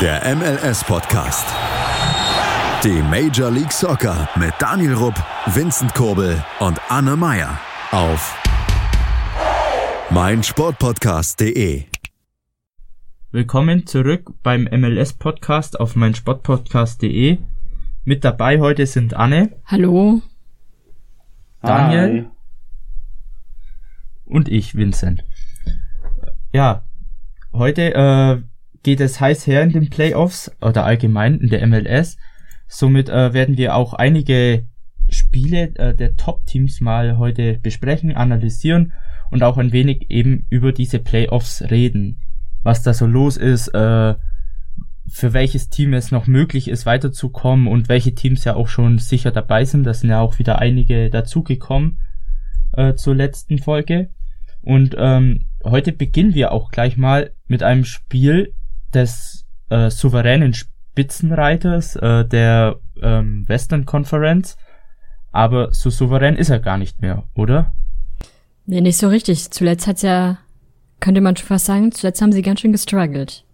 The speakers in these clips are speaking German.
Der MLS-Podcast. Die Major League Soccer mit Daniel Rupp, Vincent Kurbel und Anne Meyer auf meinsportpodcast.de. Willkommen zurück beim MLS-Podcast auf meinsportpodcast.de. Mit dabei heute sind Anne. Hallo. Daniel. Hi. Und ich, Vincent. Ja, heute äh, geht es heiß her in den Playoffs oder allgemein in der MLS. Somit äh, werden wir auch einige Spiele äh, der Top-Teams mal heute besprechen, analysieren und auch ein wenig eben über diese Playoffs reden. Was da so los ist, äh, für welches Team es noch möglich ist, weiterzukommen und welche Teams ja auch schon sicher dabei sind. Da sind ja auch wieder einige dazugekommen äh, zur letzten Folge. Und ähm, heute beginnen wir auch gleich mal mit einem Spiel, des äh, souveränen Spitzenreiters äh, der ähm, Western Conference. Aber so souverän ist er gar nicht mehr, oder? Nee, nicht so richtig. Zuletzt hat's ja, könnte man schon fast sagen, zuletzt haben sie ganz schön gestruggelt.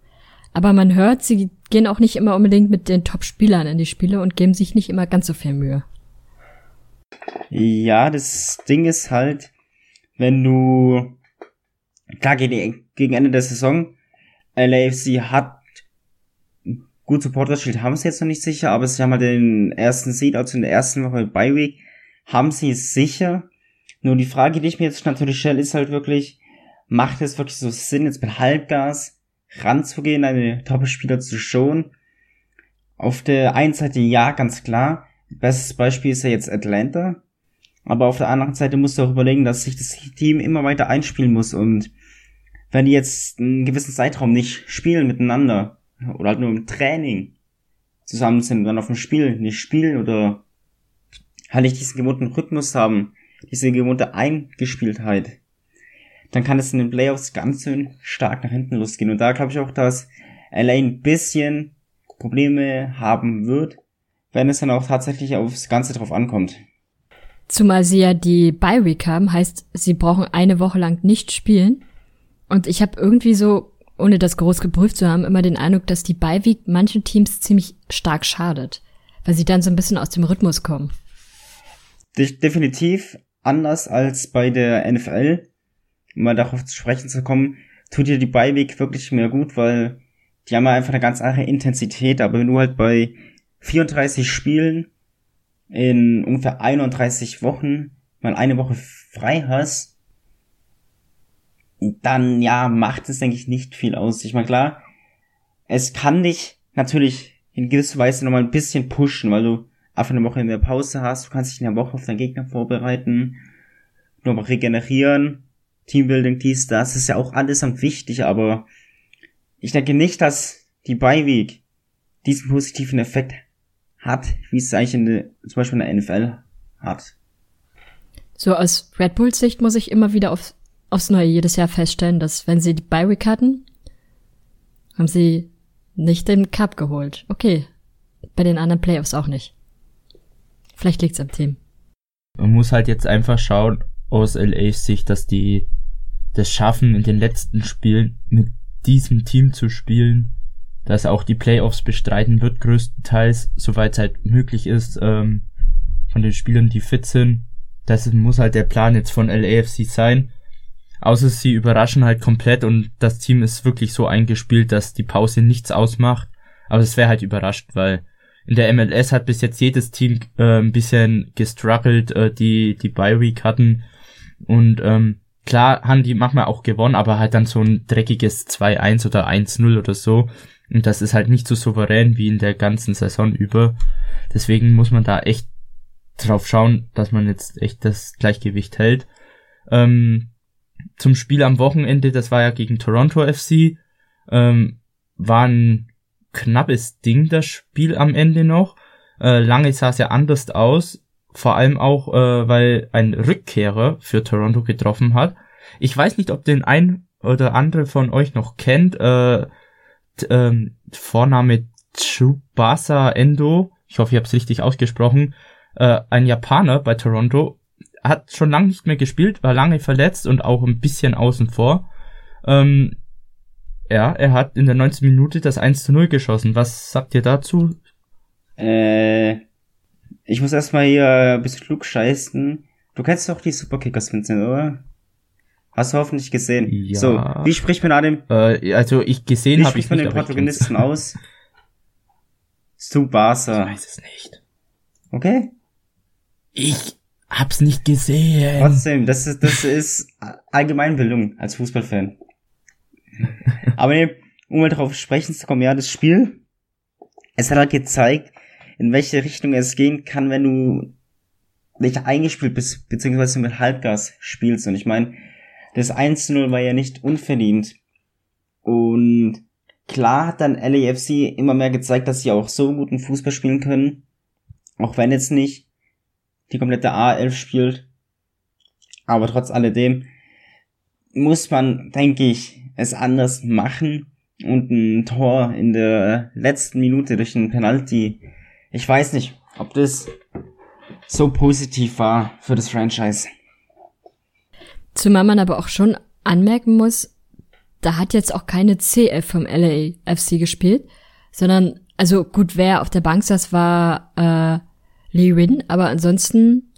Aber man hört, sie gehen auch nicht immer unbedingt mit den Top-Spielern in die Spiele und geben sich nicht immer ganz so viel Mühe. Ja, das Ding ist halt, wenn du, klar, gegen, gegen Ende der Saison LAFC hat gut Supporter Shield haben sie jetzt noch nicht sicher, aber sie haben halt den ersten Seed, also in der ersten Woche bei Week, haben sie es sicher. Nur die Frage, die ich mir jetzt natürlich stelle, ist halt wirklich, macht es wirklich so Sinn, jetzt mit Halbgas ranzugehen, eine Top-Spieler zu showen? Auf der einen Seite ja, ganz klar. Bestes Beispiel ist ja jetzt Atlanta. Aber auf der anderen Seite musst du auch überlegen, dass sich das Team immer weiter einspielen muss und wenn die jetzt einen gewissen Zeitraum nicht spielen miteinander oder halt nur im Training zusammen sind und dann auf dem Spiel nicht spielen oder halt nicht diesen gewohnten Rhythmus haben, diese gewohnte Eingespieltheit, dann kann es in den Playoffs ganz schön stark nach hinten losgehen. Und da glaube ich auch, dass LA ein bisschen Probleme haben wird, wenn es dann auch tatsächlich aufs Ganze drauf ankommt. Zumal sie ja die Bye Week haben, heißt, sie brauchen eine Woche lang nicht spielen. Und ich habe irgendwie so, ohne das groß geprüft zu haben, immer den Eindruck, dass die Beiweek manchen Teams ziemlich stark schadet, weil sie dann so ein bisschen aus dem Rhythmus kommen. Definitiv anders als bei der NFL, um mal darauf zu sprechen zu kommen, tut dir die Beiweek wirklich mehr gut, weil die haben einfach eine ganz andere Intensität, aber wenn du halt bei 34 Spielen in ungefähr 31 Wochen mal eine Woche frei hast, dann ja, macht es, denke ich, nicht viel aus. Ich meine, klar, es kann dich natürlich in gewisser Weise nochmal ein bisschen pushen, weil du einfach eine Woche in der Pause hast, du kannst dich in der Woche auf deinen Gegner vorbereiten, nochmal regenerieren, Teambuilding, dies, das ist ja auch allesamt wichtig, aber ich denke nicht, dass die Beiweek diesen positiven Effekt hat, wie es eigentlich in der, zum Beispiel in der NFL hat. So aus Red Bulls Sicht muss ich immer wieder auf aufs Neue jedes Jahr feststellen, dass wenn sie die Bi-Week hatten, haben sie nicht den Cup geholt. Okay. Bei den anderen Playoffs auch nicht. Vielleicht liegt's am Team. Man muss halt jetzt einfach schauen aus LA's Sicht, dass die das schaffen, in den letzten Spielen mit diesem Team zu spielen, dass auch die Playoffs bestreiten wird, größtenteils, soweit es halt möglich ist, ähm, von den Spielern, die fit sind. Das muss halt der Plan jetzt von LAFC sein. Außer sie überraschen halt komplett und das Team ist wirklich so eingespielt, dass die Pause nichts ausmacht. Aber es wäre halt überrascht, weil in der MLS hat bis jetzt jedes Team äh, ein bisschen gestruggelt, äh, die die Bye Week hatten und ähm, klar haben die manchmal auch gewonnen, aber halt dann so ein dreckiges 2-1 oder 1-0 oder so und das ist halt nicht so souverän wie in der ganzen Saison über. Deswegen muss man da echt drauf schauen, dass man jetzt echt das Gleichgewicht hält. Ähm, zum Spiel am Wochenende, das war ja gegen Toronto FC, ähm, war ein knappes Ding, das Spiel am Ende noch. Äh, lange sah es ja anders aus, vor allem auch, äh, weil ein Rückkehrer für Toronto getroffen hat. Ich weiß nicht, ob den ein oder andere von euch noch kennt. Äh, ähm, Vorname Tsubasa Endo. Ich hoffe, ich habe es richtig ausgesprochen. Äh, ein Japaner bei Toronto hat schon lange nicht mehr gespielt, war lange verletzt und auch ein bisschen außen vor. Ähm, Ja, er hat in der 19. Minute das 1 zu 0 geschossen. Was sagt ihr dazu? Äh, ich muss erstmal hier ein bisschen klug scheißen. Du kennst doch die Superkickers, Vincent, oder? Hast du hoffentlich gesehen. Ja. So, wie spricht man dem, Äh, also ich gesehen habe ich spricht man nicht, den Protagonisten aus? Zu Ich weiß es nicht. Okay? Ich hab's nicht gesehen. Trotzdem, das ist, das ist Allgemeinbildung als Fußballfan. Aber nee, um mal darauf sprechen zu kommen, ja, das Spiel, es hat halt gezeigt, in welche Richtung es gehen kann, wenn du nicht eingespielt bist, beziehungsweise mit Halbgas spielst. Und ich meine, das 1-0 war ja nicht unverdient. Und klar hat dann LAFC immer mehr gezeigt, dass sie auch so guten Fußball spielen können. Auch wenn jetzt nicht die komplette A11 spielt. Aber trotz alledem muss man, denke ich, es anders machen und ein Tor in der letzten Minute durch einen Penalty. Ich weiß nicht, ob das so positiv war für das Franchise. Zumal man aber auch schon anmerken muss, da hat jetzt auch keine CF vom LAFC gespielt, sondern, also gut, wer auf der Bank saß, war äh, Lee Win, aber ansonsten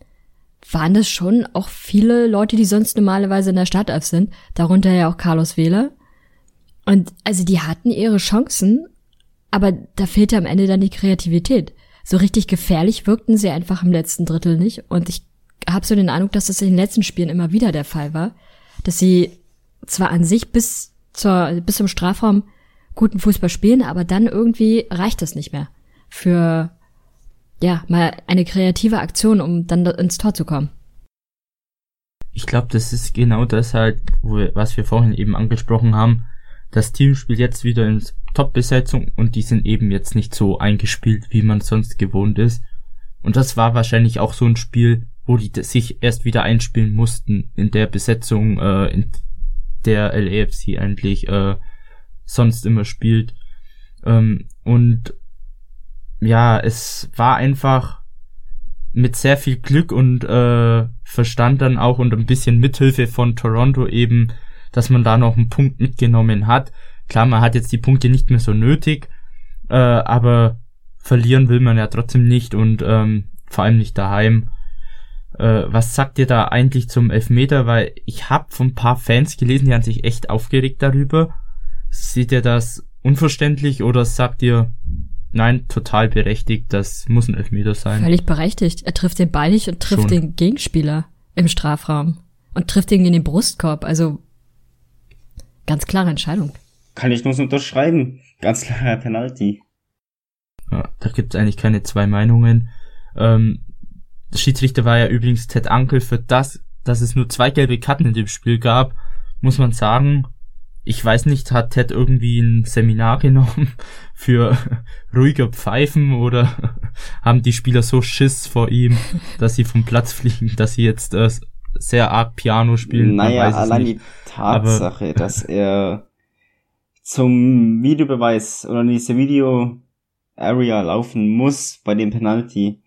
waren das schon auch viele Leute, die sonst normalerweise in der Startelf sind, darunter ja auch Carlos Wähler. Und also die hatten ihre Chancen, aber da fehlte am Ende dann die Kreativität. So richtig gefährlich wirkten sie einfach im letzten Drittel nicht. Und ich habe so den Eindruck, dass das in den letzten Spielen immer wieder der Fall war, dass sie zwar an sich bis zur bis zum Strafraum guten Fußball spielen, aber dann irgendwie reicht das nicht mehr für ja mal eine kreative Aktion, um dann ins Tor zu kommen. Ich glaube, das ist genau das halt, wir, was wir vorhin eben angesprochen haben. Das Team spielt jetzt wieder in Top-Besetzung und die sind eben jetzt nicht so eingespielt, wie man sonst gewohnt ist. Und das war wahrscheinlich auch so ein Spiel, wo die sich erst wieder einspielen mussten in der Besetzung, äh, in der LAFC eigentlich äh, sonst immer spielt. Ähm, und ja, es war einfach mit sehr viel Glück und äh, Verstand dann auch und ein bisschen Mithilfe von Toronto eben, dass man da noch einen Punkt mitgenommen hat. Klar, man hat jetzt die Punkte nicht mehr so nötig, äh, aber verlieren will man ja trotzdem nicht und ähm, vor allem nicht daheim. Äh, was sagt ihr da eigentlich zum Elfmeter? Weil ich habe von ein paar Fans gelesen, die haben sich echt aufgeregt darüber. Seht ihr das unverständlich oder sagt ihr, nein, total berechtigt, das muss ein Elfmeter sein? Völlig berechtigt. Er trifft den Ball nicht und trifft Schon. den Gegenspieler im Strafraum und trifft ihn in den Brustkorb. Also ganz klare Entscheidung. Kann ich nur so unterschreiben. Ganz klarer Penalty. Ja, da gibt's eigentlich keine zwei Meinungen. Ähm, der Schiedsrichter war ja übrigens Ted Ankel für das, dass es nur zwei gelbe Karten in dem Spiel gab, muss man sagen. Ich weiß nicht, hat Ted irgendwie ein Seminar genommen für ruhiger Pfeifen oder haben die Spieler so Schiss vor ihm, dass sie vom Platz fliegen, dass sie jetzt äh, sehr arg Piano spielen? Naja, allein nicht. die Tatsache, dass er zum Videobeweis oder diese Video Area laufen muss bei dem Penalty,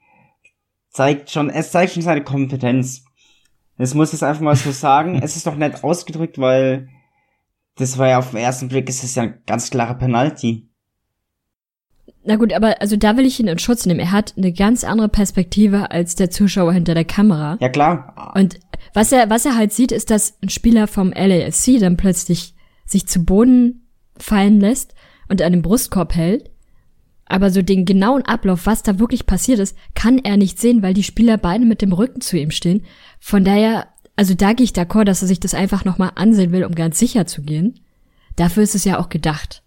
zeigt schon, es zeigt schon seine Kompetenz. Das muss ich jetzt einfach mal so sagen. es ist doch nett ausgedrückt, weil das war ja auf den ersten Blick, es ist ja ein ganz klarer Penalty. Na gut, aber also da will ich ihn in Schutz nehmen. Er hat eine ganz andere Perspektive als der Zuschauer hinter der Kamera. Ja klar, Und was er, was er halt sieht, ist, dass ein Spieler vom LAFC dann plötzlich sich zu Boden fallen lässt und an den Brustkorb hält. Aber so den genauen Ablauf, was da wirklich passiert ist, kann er nicht sehen, weil die Spieler beide mit dem Rücken zu ihm stehen. Von daher, also da gehe ich d'accord, dass er sich das einfach nochmal ansehen will, um ganz sicher zu gehen. Dafür ist es ja auch gedacht.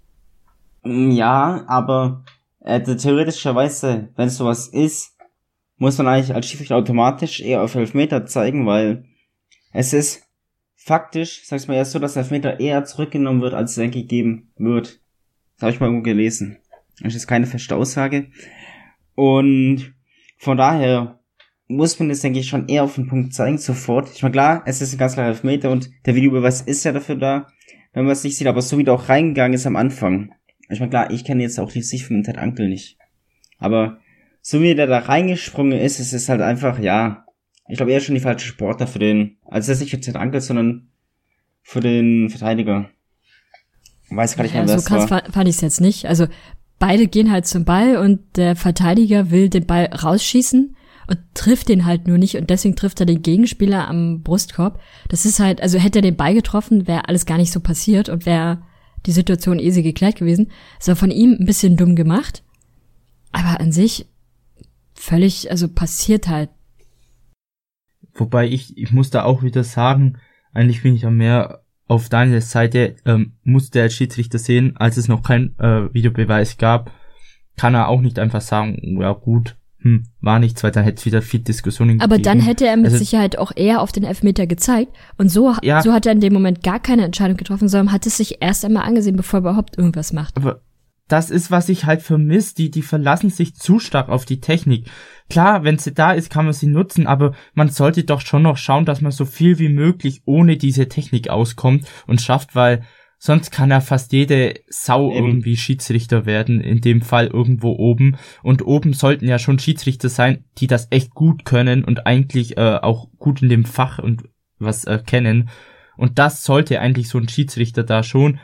Mm, Ja, aber äh, theoretischerweise, wenn sowas ist, muss man eigentlich als Schiedsrichter automatisch eher auf Elfmeter zeigen, weil es ist faktisch, sag's mal erst so, dass Elfmeter eher zurückgenommen wird, als es gegeben wird. Das habe ich mal irgendwo gelesen. Das ist keine feste Aussage. Und von daher muss man das, denke ich, schon eher auf den Punkt zeigen, sofort. Ich meine, klar, es ist ein ganz klarer Elfmeter und der Videobeweis ist ja dafür da, wenn man es nicht sieht, aber so wie der auch reingegangen ist am Anfang. Ich meine, klar, ich kenne jetzt auch die Sicht von Ted Ankel nicht. Aber so wie der da reingesprungen ist, es ist halt einfach, ja, ich glaube eher schon die falsche Sportler für den, also das ist nicht für Ted Ankel, sondern für den Verteidiger. Weiß gar nicht mehr, ja, wer so war. krass fa- fand ich es jetzt nicht. Also beide gehen halt zum Ball und der Verteidiger will den Ball rausschießen und trifft den halt nur nicht und deswegen trifft er den Gegenspieler am Brustkorb. Das ist halt, also hätte er den Ball getroffen, wäre alles gar nicht so passiert und wäre die Situation easy geklärt gewesen. Es war von ihm ein bisschen dumm gemacht, aber an sich völlig, also passiert halt. Wobei ich, ich muss da auch wieder sagen, eigentlich bin ich ja mehr auf Daniels Seite, ähm, musste der Schiedsrichter sehen, als es noch kein äh, Videobeweis gab, kann er auch nicht einfach sagen, ja gut, hm, war nichts, weil dann hätte es wieder viel Diskussionen Aber dann gegeben. hätte er mit Also- Sicherheit auch eher auf den Elfmeter gezeigt. Und so, Ja. so hat er in dem Moment gar keine Entscheidung getroffen, sondern hat es sich erst einmal angesehen, bevor er überhaupt irgendwas macht. Aber das ist, was ich halt vermisse. Die, die verlassen sich zu stark auf die Technik. Klar, wenn sie da ist, kann man sie nutzen, aber man sollte doch schon noch schauen, dass man so viel wie möglich ohne diese Technik auskommt und schafft, weil sonst kann ja fast jede Sau Eben. irgendwie Schiedsrichter werden, in dem Fall irgendwo oben. Und oben sollten ja schon Schiedsrichter sein, die das echt gut können und eigentlich äh, auch gut in dem Fach und was äh, kennen. Und das sollte eigentlich so ein Schiedsrichter da schon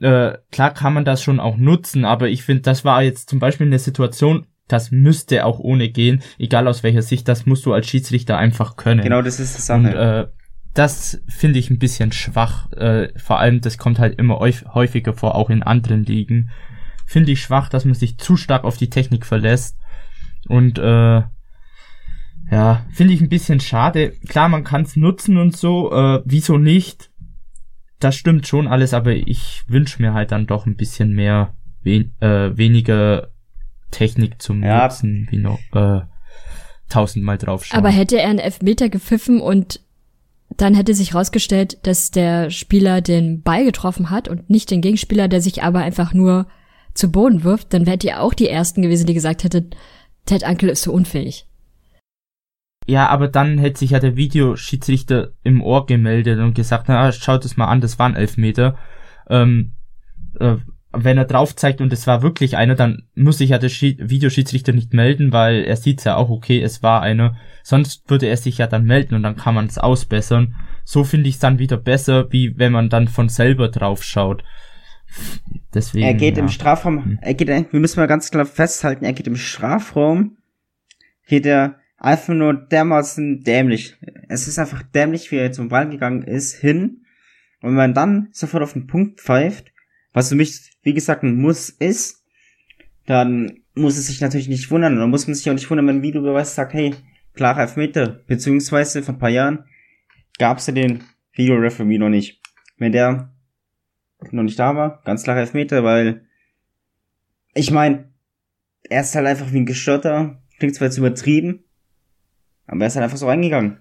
äh, klar kann man das schon auch nutzen, aber ich finde, das war jetzt zum Beispiel eine Situation, das müsste auch ohne gehen, egal aus welcher Sicht, das musst du als Schiedsrichter einfach können. Genau, das ist Und Sache. äh, das finde ich ein bisschen schwach. Äh, vor allem, das kommt halt immer häuf- häufiger vor, auch in anderen Ligen. Finde ich schwach, dass man sich zu stark auf die Technik verlässt. Und äh, ja, finde ich ein bisschen schade. Klar, man kann es nutzen und so, äh, wieso nicht? Das stimmt schon alles, aber ich wünsche mir halt dann doch ein bisschen mehr, wen, äh, weniger Technik zum Ja. Nutzen, wie noch äh, tausendmal draufschauen. Aber hätte er einen Elfmeter gepfiffen und dann hätte sich rausgestellt, dass der Spieler den Ball getroffen hat und nicht den Gegenspieler, der sich aber einfach nur zu Boden wirft, dann wärt ihr auch die Ersten gewesen, die gesagt hätten, Ted Uncle ist so unfähig. Ja, aber dann hätte sich ja der Videoschiedsrichter im Ohr gemeldet und gesagt, na, schaut es mal an, das waren Elfmeter. Ähm, äh, wenn er drauf zeigt und es war wirklich einer, dann muss sich ja der Schi Videoschiedsrichter nicht melden, weil er sieht ja auch, okay, es war einer. Sonst würde er sich ja dann melden und dann kann man es ausbessern. So finde ich es dann wieder besser, wie wenn man dann von selber drauf schaut. Deswegen. er geht ja. im Strafraum, Hm. er geht, wir müssen mal ganz klar festhalten, er geht im Strafraum, geht er einfach nur dermaßen dämlich. Es ist einfach dämlich, wie er zum Ball gegangen ist, hin. Und wenn man dann sofort auf den Punkt pfeift, was für mich, wie gesagt, ein Muss ist, dann muss es sich natürlich nicht wundern. Und dann muss man sich auch nicht wundern, wenn ein Videobeweis sagt, hey, klarer Elfmeter. Beziehungsweise vor ein paar Jahren gab es ja den Videoreferee noch nicht. Wenn der noch nicht da war, ganz klarer Elfmeter, weil ich meine, er ist halt einfach wie ein Gestörter, klingt zwar jetzt übertrieben, aber er ist halt einfach so reingegangen.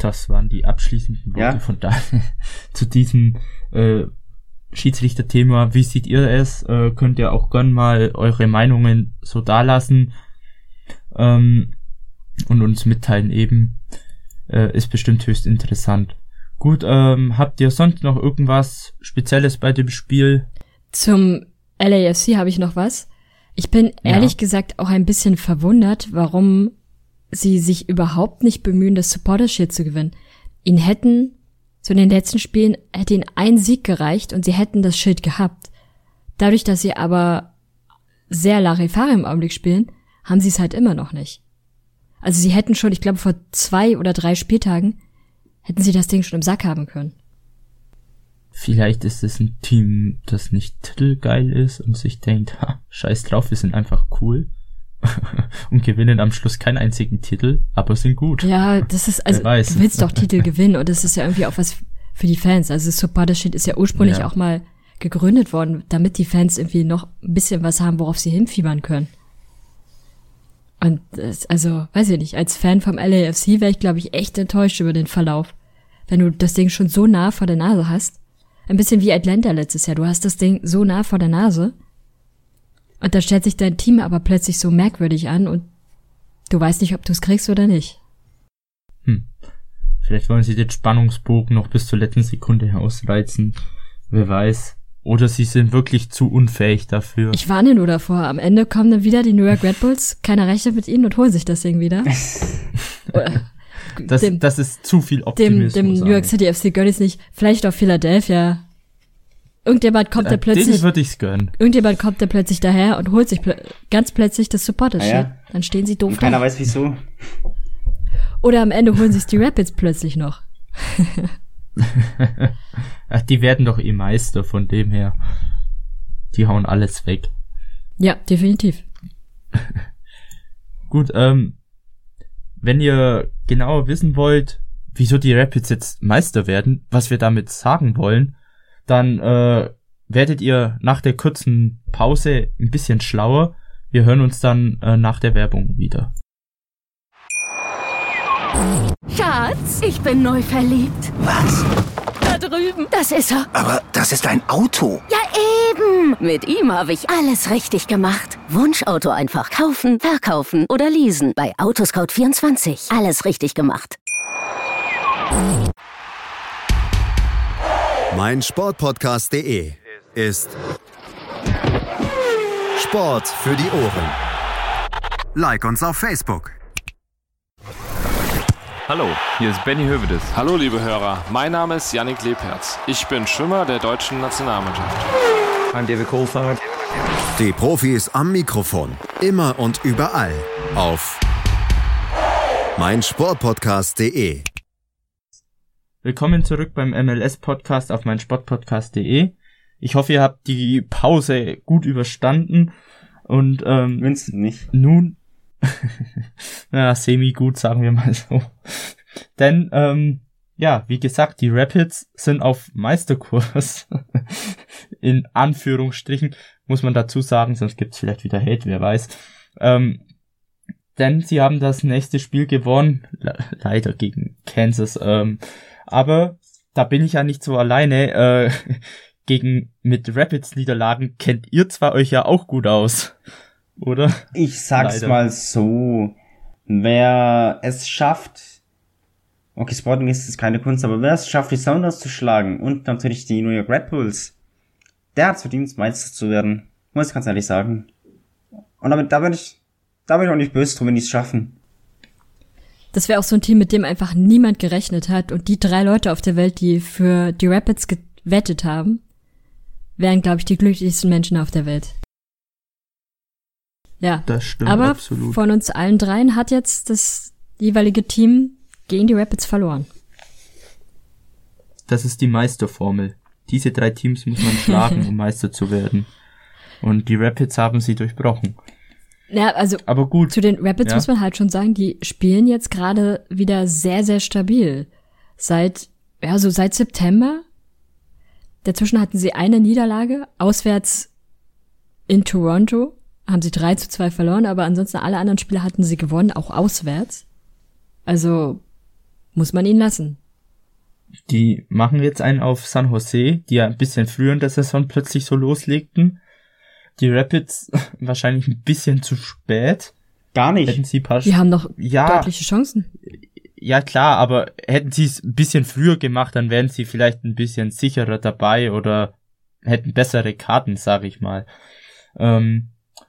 Das waren die abschließenden Worte Ja. von da zu diesem äh, Schiedsrichterthema. Wie seht ihr es? Äh, könnt ihr auch gern mal eure Meinungen so dalassen ähm, und uns mitteilen eben. Äh, ist bestimmt höchst interessant. Gut, ähm, habt ihr sonst noch irgendwas Spezielles bei dem Spiel? Zum LAFC habe ich noch was. Ich bin Ja. ehrlich gesagt auch ein bisschen verwundert, warum sie sich überhaupt nicht bemühen, das Supporter Shield zu gewinnen. Ihnen hätten, so in den letzten Spielen, hätte ihnen ein Sieg gereicht und sie hätten das Schild gehabt. Dadurch, dass sie aber sehr Larifari im Augenblick spielen, haben sie es halt immer noch nicht. Also sie hätten schon, ich glaube, vor zwei oder drei Spieltagen hätten sie das Ding schon im Sack haben können. Vielleicht ist es ein Team, das nicht titelgeil ist und sich denkt, ha, scheiß drauf, wir sind einfach cool. und gewinnen am Schluss keinen einzigen Titel, aber sind gut. Ja, das ist, also, du willst doch Titel gewinnen und das ist ja irgendwie auch was für die Fans. Also Supporter Shit ist ja ursprünglich Ja. auch mal gegründet worden, damit die Fans irgendwie noch ein bisschen was haben, worauf sie hinfiebern können. Und das, also, weiß ich nicht, als Fan vom LAFC wäre ich, glaube ich, echt enttäuscht über den Verlauf. Wenn du das Ding schon so nah vor der Nase hast. Ein bisschen wie Atlanta letztes Jahr. Du hast das Ding so nah vor der Nase. Und da stellt sich dein Team aber plötzlich so merkwürdig an und du weißt nicht, ob du es kriegst oder nicht. Hm. Vielleicht wollen sie den Spannungsbogen noch bis zur letzten Sekunde ausreizen. Wer weiß. Oder sie sind wirklich zu unfähig dafür. Ich warne nur davor. Am Ende kommen dann wieder die New York Red Bulls. Keiner rechnet mit ihnen und holen sich das Ding wieder. Das, dem, das ist zu viel dem, Optimismus. dem New York. City FC gönn nicht. Vielleicht auch Philadelphia. Irgendjemand kommt Äh, da plötzlich, Denen würde ich's gönnen. irgendjemand kommt da plötzlich daher und holt sich plö ganz plötzlich das Supporter-Shit. Ah ja. Dann stehen sie doof Und keiner da. weiß wieso. Oder am Ende holen sich die Rapids plötzlich noch. Ach, die werden doch eh Meister, von dem her. Die hauen alles weg. Ja, definitiv. Gut, ähm, wenn ihr genauer wissen wollt, wieso die Rapids jetzt Meister werden, was wir damit sagen wollen, dann äh, werdet ihr nach der kurzen Pause ein bisschen schlauer. Wir hören uns dann äh, nach der Werbung wieder. Schatz, ich bin neu verliebt. Was? Da drüben. Das ist er. Aber das ist ein Auto. Ja, eben. Mit ihm habe ich alles richtig gemacht. Wunschauto einfach kaufen, verkaufen oder leasen. Bei Autoscout24. Alles richtig gemacht. Mein Sportpodcast.de ist Sport für die Ohren. Like uns auf Facebook. Hallo, hier ist Benny Hövedes. Hallo liebe Hörer, mein Name ist Yannick Lebherz. Ich bin Schwimmer der deutschen Nationalmannschaft. I'm David Coulthard. Die Profis am Mikrofon. Immer und überall. Auf mein Sportpodcast.de. Willkommen zurück beim MLS-Podcast auf meinsportpodcast.de. Ich hoffe, ihr habt die Pause gut überstanden und ähm, Vincent nicht. nun, ja, semi-gut, sagen wir mal so. Denn, ähm, ja, wie gesagt, die Rapids sind auf Meisterkurs. In Anführungsstrichen, muss man dazu sagen, sonst gibt's vielleicht wieder Hate, wer weiß. Ähm, denn sie haben das nächste Spiel gewonnen, le leider gegen Kansas. Ähm, aber da bin ich ja nicht so alleine. Äh, gegen mit Rapids Niederlagen kennt ihr zwar euch ja auch gut aus, oder? Ich sag's Leider. mal so. Wer es schafft, okay, Sporting ist es keine Kunst, aber wer es schafft, die Sounders zu schlagen und natürlich die New York Red Bulls, der hat's verdient, Meister zu werden. Muss ich ganz ehrlich sagen. Und damit, da bin ich, da bin ich auch nicht böse drum, wenn die es schaffen. Das wäre auch so ein Team, mit dem einfach niemand gerechnet hat. Und die drei Leute auf der Welt, die für die Rapids gewettet haben, wären, glaube ich, die glücklichsten Menschen auf der Welt. Ja. Das stimmt Aber absolut. von uns allen dreien hat jetzt das jeweilige Team gegen die Rapids verloren. Das ist die Meisterformel. Diese drei Teams muss man schlagen, um Meister zu werden. Und die Rapids haben sie durchbrochen. Ja, also Aber gut, zu den Rapids Ja. muss man halt schon sagen, die spielen jetzt gerade wieder sehr, sehr stabil. Seit, ja, so seit September. Dazwischen hatten sie eine Niederlage, auswärts in Toronto, haben sie 3 zu 2 verloren, aber ansonsten alle anderen Spiele hatten sie gewonnen, auch auswärts. Also, muss man ihnen lassen. die machen jetzt einen auf San Jose, die ja ein bisschen früher in der Saison plötzlich so loslegten. Die Rapids wahrscheinlich ein bisschen zu spät. Gar Hätten nicht. sie ein paar Die haben noch ja, deutliche Chancen. ja klar, aber hätten sie es ein bisschen früher gemacht, dann wären sie vielleicht ein bisschen sicherer dabei oder hätten bessere Karten, sag ich mal. Ähm,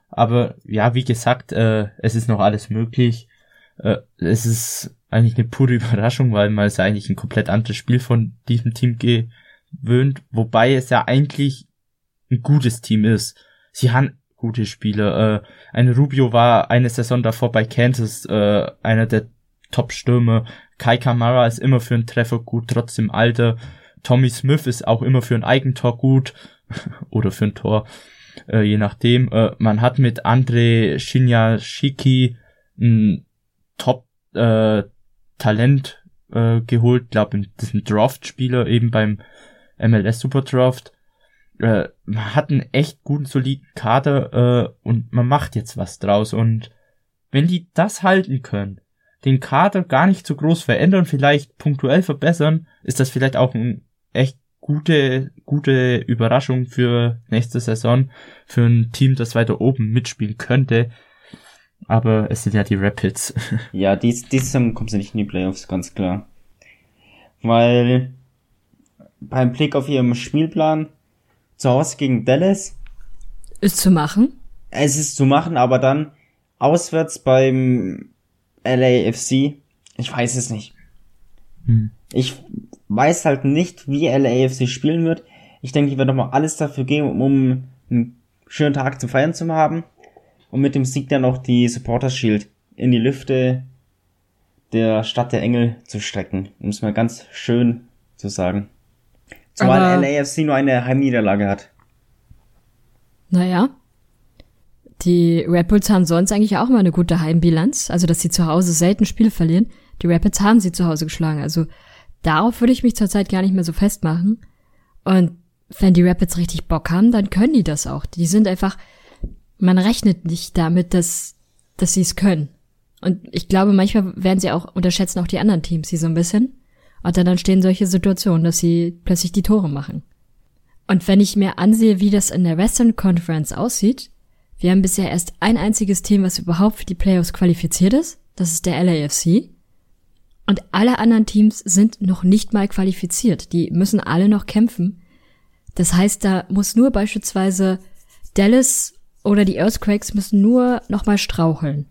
aber ja, wie gesagt, äh, es ist noch alles möglich. Äh, es ist eigentlich eine pure Überraschung, weil man ist ja eigentlich ein komplett anderes Spiel von diesem Team gewöhnt, wobei es ja eigentlich ein gutes Team ist. Sie haben gute Spieler. Äh, ein Rubio war eine Saison davor bei Kansas äh, einer der Top-Stürmer. Kai Kamara ist immer für einen Treffer gut, trotz dem Alter. Tommy Smith ist auch immer für ein Eigentor gut oder für ein Tor, äh, je nachdem. Äh, man hat mit Andre Shinyashiki ein Top-Talent äh, geholt, glaube das ist ein Draft-Spieler eben beim MLS Super Draft. Äh, man hat einen echt guten, soliden Kader äh, und man macht jetzt was draus. Und wenn die das halten können, den Kader gar nicht so groß verändern, vielleicht punktuell verbessern, ist das vielleicht auch ein echt gute, gute Überraschung für nächste Saison, für ein Team, das weiter oben mitspielen könnte. Aber es sind ja die Rapids. Ja, dies, diese Saison kommt sie nicht in die Playoffs, ganz klar. Weil beim Blick auf ihrem Spielplan zu Hause gegen Dallas, Ist zu machen. es ist zu machen, aber dann auswärts beim LAFC, ich weiß es nicht. Hm. Ich weiß halt nicht, wie LAFC spielen wird. Ich denke, ich werde nochmal alles dafür geben, um einen schönen Tag zum Feiern zu haben. Und mit dem Sieg dann noch die Supporter Shield in die Lüfte der Stadt der Engel zu strecken. Um es mal ganz schön zu sagen. Zumal Aber- LAFC nur eine Heimniederlage hat. Naja. Die Bulls haben sonst eigentlich auch mal eine gute Heimbilanz, also dass sie zu Hause selten Spiele verlieren. Die Rapids haben sie zu Hause geschlagen, also darauf würde ich mich zurzeit gar nicht mehr so festmachen. Und wenn die Rapids richtig Bock haben, dann können die das auch. Die sind einfach, man rechnet nicht damit, dass, dass sie es können. Und ich glaube, manchmal werden sie auch, unterschätzen auch die anderen Teams, sie so ein bisschen. Und dann entstehen solche Situationen, dass sie plötzlich die Tore machen. Und wenn ich mir ansehe, wie das in der Western Conference aussieht, wir haben bisher erst ein einziges Team, was überhaupt für die Playoffs qualifiziert ist. Das ist der LAFC. Und alle anderen Teams sind noch nicht mal qualifiziert. Die müssen alle noch kämpfen. Das heißt, da muss nur beispielsweise Dallas oder die Earthquakes müssen nur noch mal straucheln.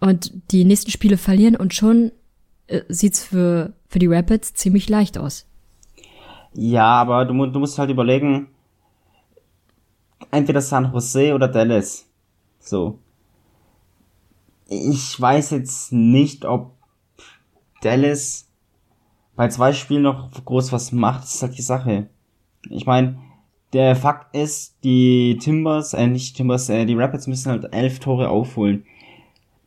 Und die nächsten Spiele verlieren und schon äh, sieht's für, für die Rapids ziemlich leicht aus. Ja, aber du, du musst halt überlegen, entweder San Jose oder Dallas. So. Ich weiß jetzt nicht, ob Dallas bei zwei Spielen noch groß was macht. Das ist halt die Sache. Ich meine, der Fakt ist, die Timbers, äh, nicht Timbers, äh, die Rapids müssen halt elf Tore aufholen.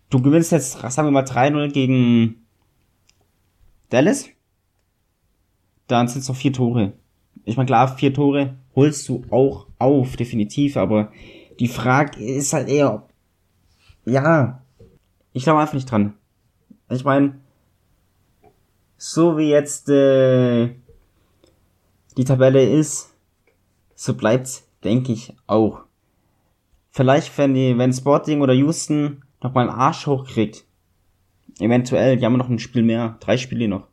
Du gewinnst jetzt, sagen wir mal, 3-0 gegen Dallas. Dann sind es noch vier Tore. Ich meine, klar, vier Tore holst du auch auf, definitiv, aber die Frage ist halt eher, ja, ich glaube einfach nicht dran. Ich meine, so wie jetzt äh, die Tabelle ist, so bleibt's, denke ich, auch. Vielleicht, wenn die, wenn Sporting oder Houston noch mal einen Arsch hochkriegt, eventuell, die haben noch ein Spiel mehr, drei Spiele noch,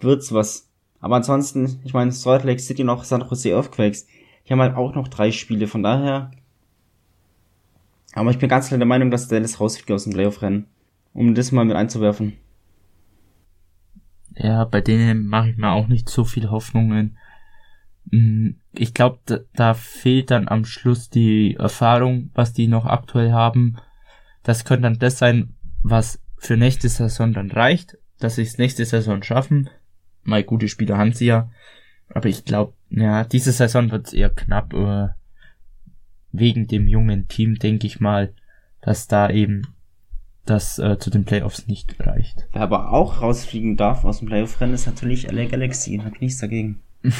wird's was. Aber ansonsten, ich meine, Salt Lake City noch San Jose Earthquakes, die haben halt auch noch drei Spiele, von daher. Aber ich bin ganz klar der Meinung, dass Dallas rausfliegt aus dem Playoff-Rennen. Um das mal mit einzuwerfen. Ja, bei denen mache ich mir auch nicht so viel Hoffnungen. Mm, Ich glaube, da, da fehlt dann am Schluss die Erfahrung, was die noch aktuell haben. Das könnte dann das sein, was für nächste Saison dann reicht, dass sie es nächste Saison schaffen. Mal gute Spieler haben sie ja. Aber ich glaube, ja, diese Saison wird es eher knapp. Äh, wegen dem jungen Team denke ich mal, dass da eben das äh, zu den Playoffs nicht reicht. Wer aber auch rausfliegen darf aus dem Playoff-Rennen, ist natürlich LA Galaxy. Hat nichts dagegen.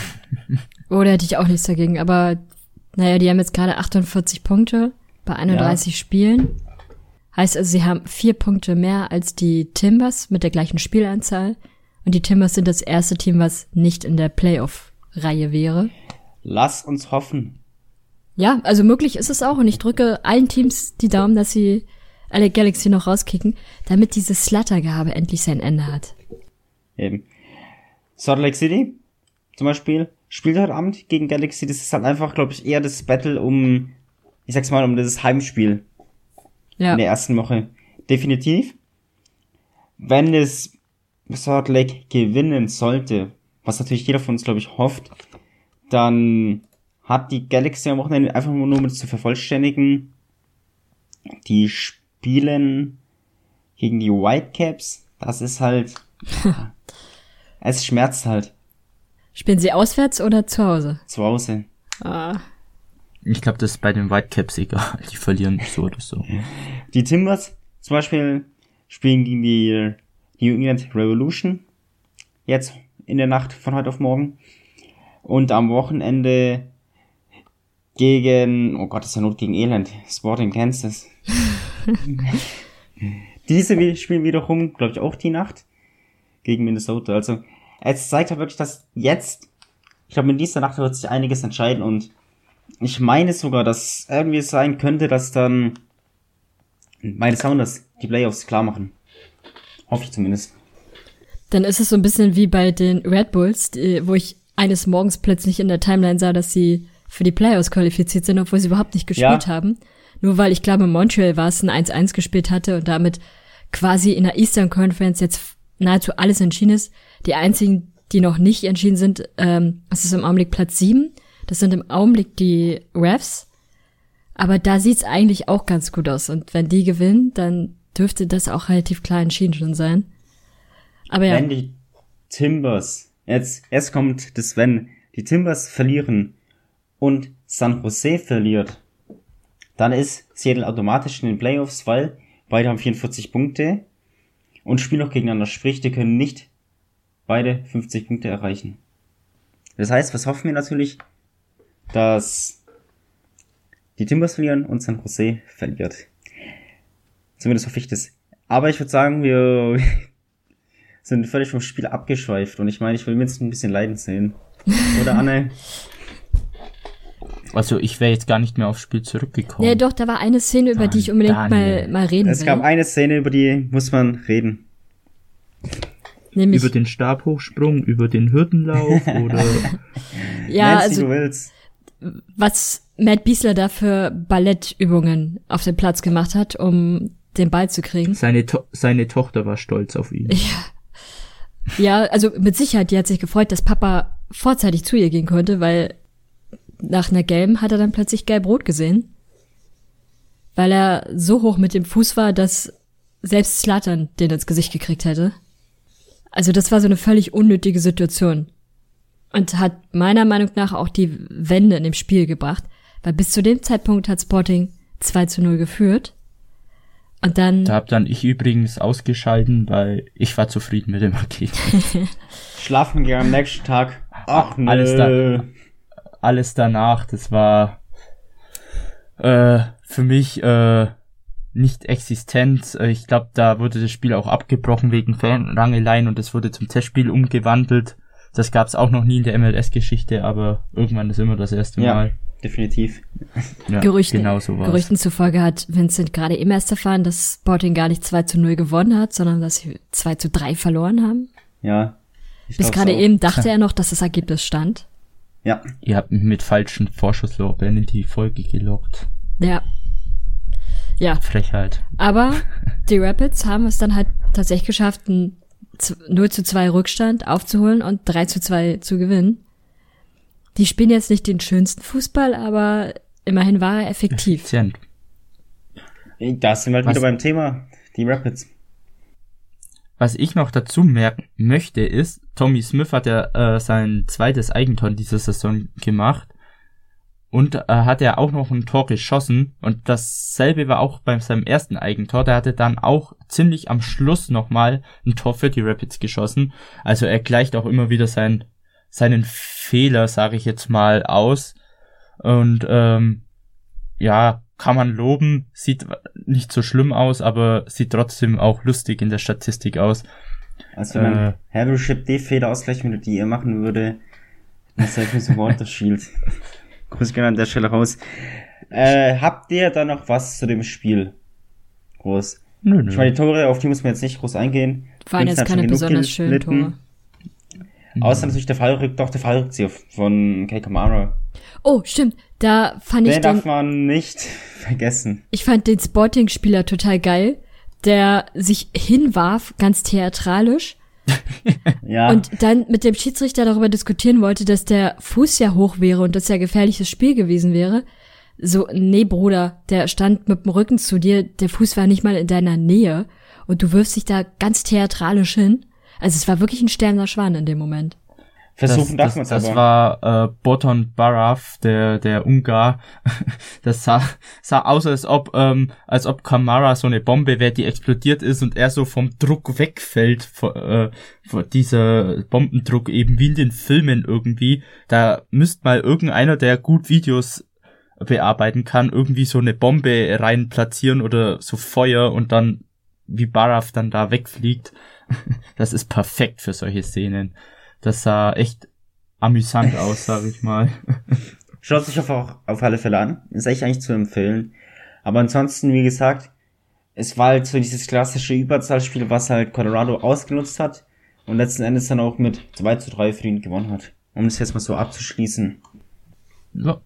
Oh, da hätte ich auch nichts dagegen, aber naja, die haben jetzt gerade 48 Punkte bei 31 Spielen. Heißt also, sie haben vier Punkte mehr als die Timbers mit der gleichen Spielanzahl. Und die Timbers sind das erste Team, was nicht in der Playoff-Reihe wäre. Lass uns hoffen. Ja, also möglich ist es auch. Und ich drücke allen Teams die Daumen, dass sie alle Galaxy noch rauskicken, damit diese Sluttergabe endlich sein Ende hat. Eben. Salt Lake City, zum Beispiel, spielt heute Abend gegen Galaxy. Das ist halt einfach, glaube ich, eher das Battle um, ich sag's mal, um das Heimspiel Ja. in der ersten Woche. Definitiv. Wenn es Salt Lake gewinnen sollte, was natürlich jeder von uns, glaube ich, hofft, dann hat die Galaxy am Wochenende einfach nur um es zu vervollständigen. Die spielen gegen die Whitecaps. Das ist halt, es schmerzt halt Spielen sie auswärts oder zu Hause? zu Hause. Ah. Ich glaube, das ist bei den Whitecaps egal. Die verlieren so oder so. Die Timbers zum Beispiel spielen gegen die New England Revolution. Jetzt in der Nacht von heute auf morgen. Und am Wochenende gegen, oh Gott, das ist ja Not gegen Elend. Sporting Kansas. Diese spielen wiederum, glaube ich, auch die Nacht gegen Minnesota. Also, es zeigt halt wirklich, dass jetzt, ich glaube, in dieser Nacht wird sich einiges entscheiden und ich meine sogar, dass irgendwie es sein könnte, dass dann meine Sounders die Playoffs klar machen. Hoffe ich zumindest. Dann ist es so ein bisschen wie bei den Red Bulls, die, wo ich eines Morgens plötzlich in der Timeline sah, dass sie für die Playoffs qualifiziert sind, obwohl sie überhaupt nicht gespielt Ja. haben. Nur weil ich glaube, Montreal war es ein 1-1 gespielt hatte und damit quasi in der Eastern Conference jetzt nahezu alles entschieden ist. Die einzigen, die noch nicht entschieden sind, ähm, das ist im Augenblick Platz sieben. Das sind im Augenblick die Refs. Aber da sieht's eigentlich auch ganz gut aus. Und wenn die gewinnen, dann dürfte das auch relativ klar entschieden schon sein. Aber ja. Wenn die Timbers, jetzt, erst kommt das Wenn, die Timbers verlieren und San Jose verliert, dann ist Seattle automatisch in den Playoffs, weil beide haben 44 Punkte und spielen noch gegeneinander. Sprich, die können nicht beide 50 Punkte erreichen. Das heißt, was hoffen wir natürlich? Dass die Timbers verlieren und San Jose verliert. Zumindest hoffe ich das. Aber ich würde sagen, wir sind völlig vom Spiel abgeschweift und ich meine, ich will mindestens ein bisschen Leiden sehen. Oder Anne? Also ich wäre jetzt gar nicht mehr aufs Spiel zurückgekommen. Ja, doch, da war eine Szene, über die ich unbedingt mal, mal reden es will. Es gab eine Szene, über die muss man reden. Nämlich über den Stabhochsprung, über den Hürdenlauf oder ja, Nenn's, also was Matt Biesler da für Ballettübungen auf dem Platz gemacht hat, um den Ball zu kriegen. Seine, to seine Tochter war stolz auf ihn. Ja. ja, also mit Sicherheit, die hat sich gefreut, dass Papa vorzeitig zu ihr gehen konnte, weil nach einer gelben hat er dann plötzlich gelb-rot gesehen. Weil er so hoch mit dem Fuß war, dass selbst Slattern den ins Gesicht gekriegt hätte. Also das war so eine völlig unnötige Situation. Und hat meiner Meinung nach auch die Wende in dem Spiel gebracht. Weil bis zu dem Zeitpunkt hat Sporting 2 zu 0 geführt. Und dann. Da hab dann ich übrigens ausgeschalten, weil ich war zufrieden mit dem Ergebnis. Schlafen gehen am nächsten Tag. Ach, nö. Alles, da, alles danach, das war äh, für mich äh, nicht existent. Äh, ich glaube, da wurde das Spiel auch abgebrochen wegen Fanrangeleien und es wurde zum Testspiel umgewandelt. Das gab es auch noch nie in der MLS-Geschichte, aber irgendwann ist immer das erste ja, Mal. Definitiv. Ja, Gerüchten, genau so Gerüchten zufolge hat Vincent gerade im erst erfahren, dass Sporting gar nicht 2 zu 0 gewonnen hat, sondern dass sie 2 zu 3 verloren haben. Ja. Bis gerade eben dachte er noch, dass das Ergebnis stand. Ja. Ihr habt mich mit falschen Vorschusslorbeeren in die Folge gelockt. Ja. Ja. Frechheit. Aber die Rapids haben es dann halt tatsächlich geschafft, ein 0 zu 2 Rückstand aufzuholen und 3 zu 2 zu gewinnen. Die spielen jetzt nicht den schönsten Fußball, aber immerhin war er effektiv. Effizient. Da sind wir halt wieder beim Thema. Die Rapids. Was ich noch dazu merken möchte, ist, Tommy Smith hat ja äh, sein zweites Eigentor in dieser Saison gemacht und äh, hat er auch noch ein Tor geschossen und dasselbe war auch bei seinem ersten Eigentor. Der hatte dann auch ziemlich am Schluss nochmal ein Tor für die Rapids geschossen. Also er gleicht auch immer wieder sein, seinen Fehler, sage ich jetzt mal, aus. Und ähm, ja, kann man loben, sieht nicht so schlimm aus, aber sieht trotzdem auch lustig in der Statistik aus. Also wenn man äh, Hardware D-Fehler ausgleichen würde, die ihr machen würde, das ist halt so Water Shield. Grüß gerne an der Stelle raus. Äh, habt ihr da noch was zu dem Spiel? Groß. Nö, nö. Ich meine, die Tore, auf die muss man jetzt nicht groß eingehen. Waren jetzt keine besonders schönen Tore. Außer natürlich der Fallrück, doch der Fallrückzieher von Kay Kamara. Oh, stimmt. Da fand den ich den darf man nicht vergessen. Ich fand den Sporting-Spieler total geil, der sich hinwarf, ganz theatralisch. ja. Und dann mit dem Schiedsrichter darüber diskutieren wollte, dass der Fuß ja hoch wäre und das ja gefährliches Spiel gewesen wäre. So, nee, Bruder, der stand mit dem Rücken zu dir, der Fuß war nicht mal in deiner Nähe und du wirfst dich da ganz theatralisch hin. Also es war wirklich ein sterner Schwan in dem Moment. Versuchen das, darf das, das war äh, Boton Barav, der der Ungar. das sah, sah aus, als ob ähm, als ob Kamara so eine Bombe wäre, die explodiert ist und er so vom Druck wegfällt, vor, äh, vor dieser Bombendruck eben wie in den Filmen irgendwie. Da müsste mal irgendeiner, der gut Videos bearbeiten kann, irgendwie so eine Bombe rein platzieren oder so Feuer und dann wie Barav dann da wegfliegt. das ist perfekt für solche Szenen. Das sah echt amüsant aus, sag ich mal. Schaut sich auf, auf alle Fälle an. Ist echt eigentlich zu empfehlen. Aber ansonsten, wie gesagt, es war halt so dieses klassische Überzahlspiel, was halt Colorado ausgenutzt hat und letzten Endes dann auch mit 2 zu 3 für ihn gewonnen hat. Um es jetzt mal so abzuschließen. Ja.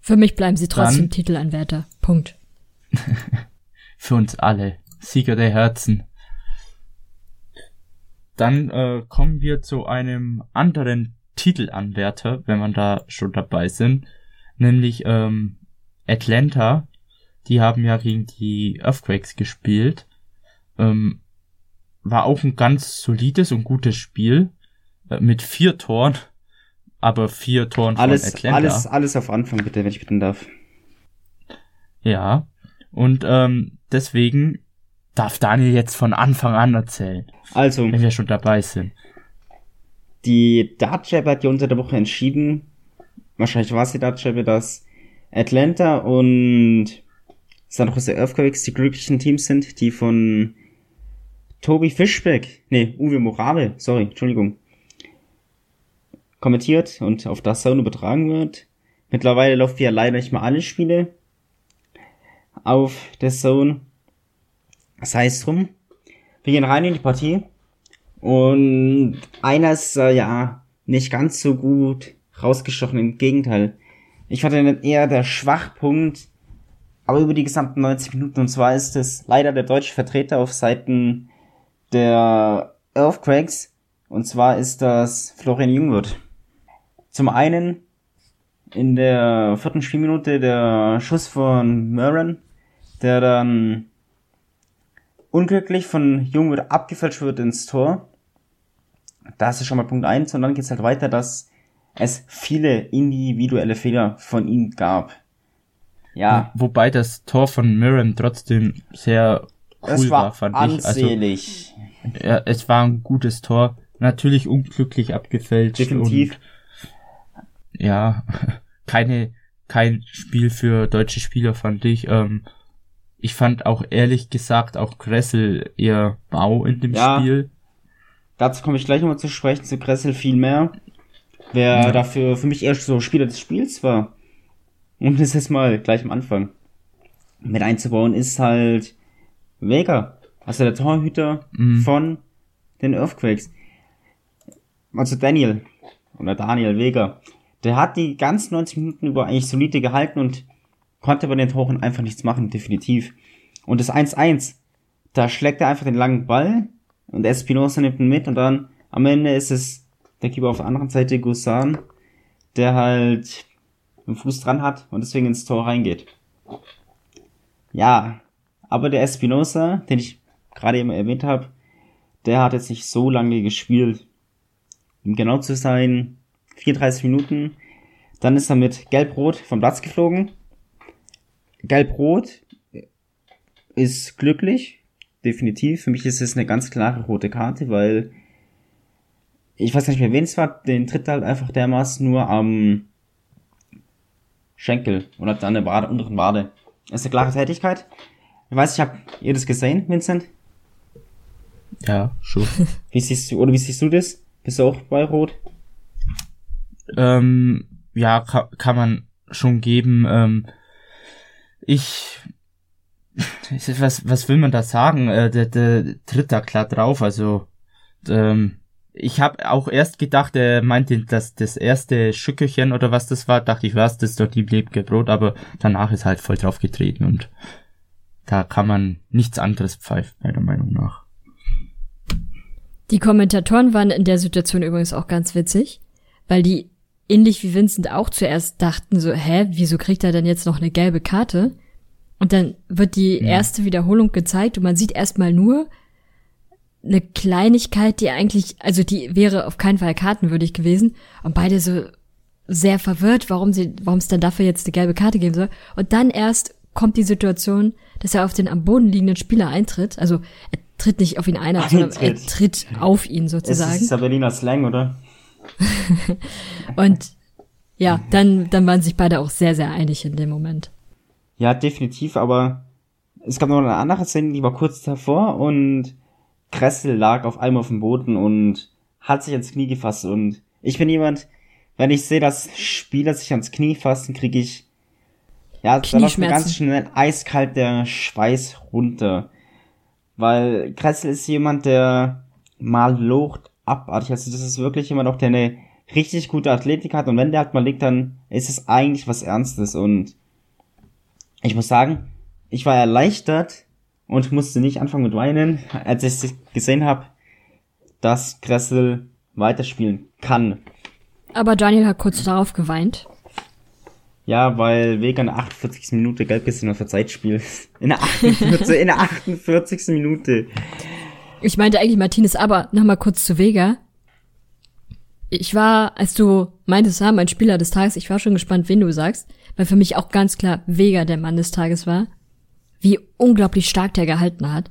Für mich bleiben sie trotzdem dann, Titelanwärter. Punkt. für uns alle. Sieger der Herzen. Dann äh, kommen wir zu einem anderen Titelanwärter, wenn man da schon dabei sind, nämlich ähm, Atlanta. Die haben ja gegen die Earthquakes gespielt. Ähm, war auch ein ganz solides und gutes Spiel äh, mit vier Toren, aber vier Toren alles, von Atlanta. Alles, alles auf Anfang bitte, wenn ich bitten darf. Ja, und ähm, deswegen darf Daniel jetzt von Anfang an erzählen. Also, wenn wir schon dabei sind. Die Dartjab hat ja unter der Woche entschieden, wahrscheinlich war es die Dartjab, dass Atlanta und San Jose Earthquakes die glücklichen Teams sind, die von Tobi Fischbeck, nee, Uwe Morave, sorry, Entschuldigung, kommentiert und auf das Zone übertragen wird. Mittlerweile laufen ja leider nicht mehr alle Spiele auf der Zone. Das heißt drum, wir gehen rein in die Partie und einer ist äh, ja nicht ganz so gut rausgestochen, im Gegenteil. Ich ihn eher der Schwachpunkt, aber über die gesamten 90 Minuten und zwar ist es leider der deutsche Vertreter auf Seiten der Earthquakes und zwar ist das Florian Jungwirth. Zum einen in der vierten Spielminute der Schuss von Murren, der dann unglücklich von Jungwirth abgefälscht wird ins Tor. Das ist schon mal Punkt eins und dann geht's halt weiter, dass es viele individuelle Fehler von ihm gab. Ja. Wobei das Tor von Mirren trotzdem sehr cool es war, war, fand ansehlich. ich. Also, ja, es war ein gutes Tor. Natürlich unglücklich abgefälscht. Definitiv. Und, ja, keine, kein Spiel für deutsche Spieler fand ich. Ähm, ich fand auch ehrlich gesagt auch Kressel eher Bau in dem Ja. Spiel. Dazu komme ich gleich nochmal zu sprechen, zu Kressel viel mehr. Wer Ja. dafür für mich erst so Spieler des Spiels war. Und das ist mal gleich am Anfang mit einzubauen, ist halt Vega. Also der Torhüter Mhm. von den Earthquakes. Also Daniel oder Daniel Vega. Der hat die ganzen 90 Minuten über eigentlich solide gehalten und konnte bei den Toren einfach nichts machen, definitiv. Und das 1-1, da schlägt er einfach den langen Ball und Espinosa nimmt ihn mit und dann am Ende ist es der Keeper auf der anderen Seite, Gusan, der halt den Fuß dran hat und deswegen ins Tor reingeht. Ja, aber der Espinosa, den ich gerade eben erwähnt habe, der hat jetzt nicht so lange gespielt. Um genau zu sein, 34 Minuten. Dann ist er mit Gelb-Rot vom Platz geflogen. Gelb-Rot ist glücklich, definitiv. Für mich ist es eine ganz klare rote Karte, weil ich weiß nicht mehr, wen es war, den tritt halt einfach dermaßen nur am Schenkel oder an der Wade, unteren Wade. Das ist eine klare Tätigkeit. Ich weiß, ich habe ihr das gesehen, Vincent. Ja, schon. Wie siehst du, oder wie siehst du das? Bist du auch bei Rot? ähm, ja, kann, kann man schon geben. Ähm, ich, was, was will man da sagen? Äh, der, der tritt da klar drauf. Also, ähm, ich habe auch erst gedacht, er meinte dass das erste Schückerchen oder was das war, dachte ich, was, das ist doch die Brot, aber danach ist halt voll drauf getreten und da kann man nichts anderes pfeifen, meiner Meinung nach. Die Kommentatoren waren in der Situation übrigens auch ganz witzig, weil die ähnlich wie Vincent auch zuerst dachten so, hä, wieso kriegt er denn jetzt noch eine gelbe Karte? Und dann wird die Mhm. erste Wiederholung gezeigt und man sieht erstmal nur eine Kleinigkeit, die eigentlich, also die wäre auf keinen Fall kartenwürdig gewesen und beide so sehr verwirrt, warum sie, warum es dann dafür jetzt eine gelbe Karte geben soll. Und dann erst kommt die Situation, dass er auf den am Boden liegenden Spieler eintritt. Also er tritt nicht auf ihn ein, sondern er tritt auf ihn sozusagen. ist der Berliner Slang, oder? Und ja, dann, dann waren sich beide auch sehr, sehr einig in dem Moment. Ja, definitiv, aber es gab noch eine andere Szene, die war kurz davor und Kressel lag auf einmal auf dem Boden und hat sich ans Knie gefasst und ich bin jemand, wenn ich sehe, dass Spieler sich ans Knie fassen, kriege ich ja, da läuft mir ganz schnell eiskalt der Schweiß runter. Weil Kressel ist jemand, der mal locht abartig. Also das ist wirklich jemand auch, der eine richtig gute Athletik hat und wenn der halt mal liegt, dann ist es eigentlich was Ernstes und ich muss sagen, ich war erleichtert und musste nicht anfangen mit weinen, als ich es gesehen habe, dass Gressel weiterspielen kann. Aber Daniel hat kurz darauf geweint. Ja, weil Vega in der 48. Minute gelb gesehen hat für Zeitspiel. In der 48. in der 48. Minute. Ich meinte eigentlich Martinez, aber nochmal kurz zu Vega. Ich war, als du meintest, ah, mein Spieler des Tages, ich war schon gespannt, wen du sagst, weil für mich auch ganz klar Vega der Mann des Tages war. Wie unglaublich stark der gehalten hat.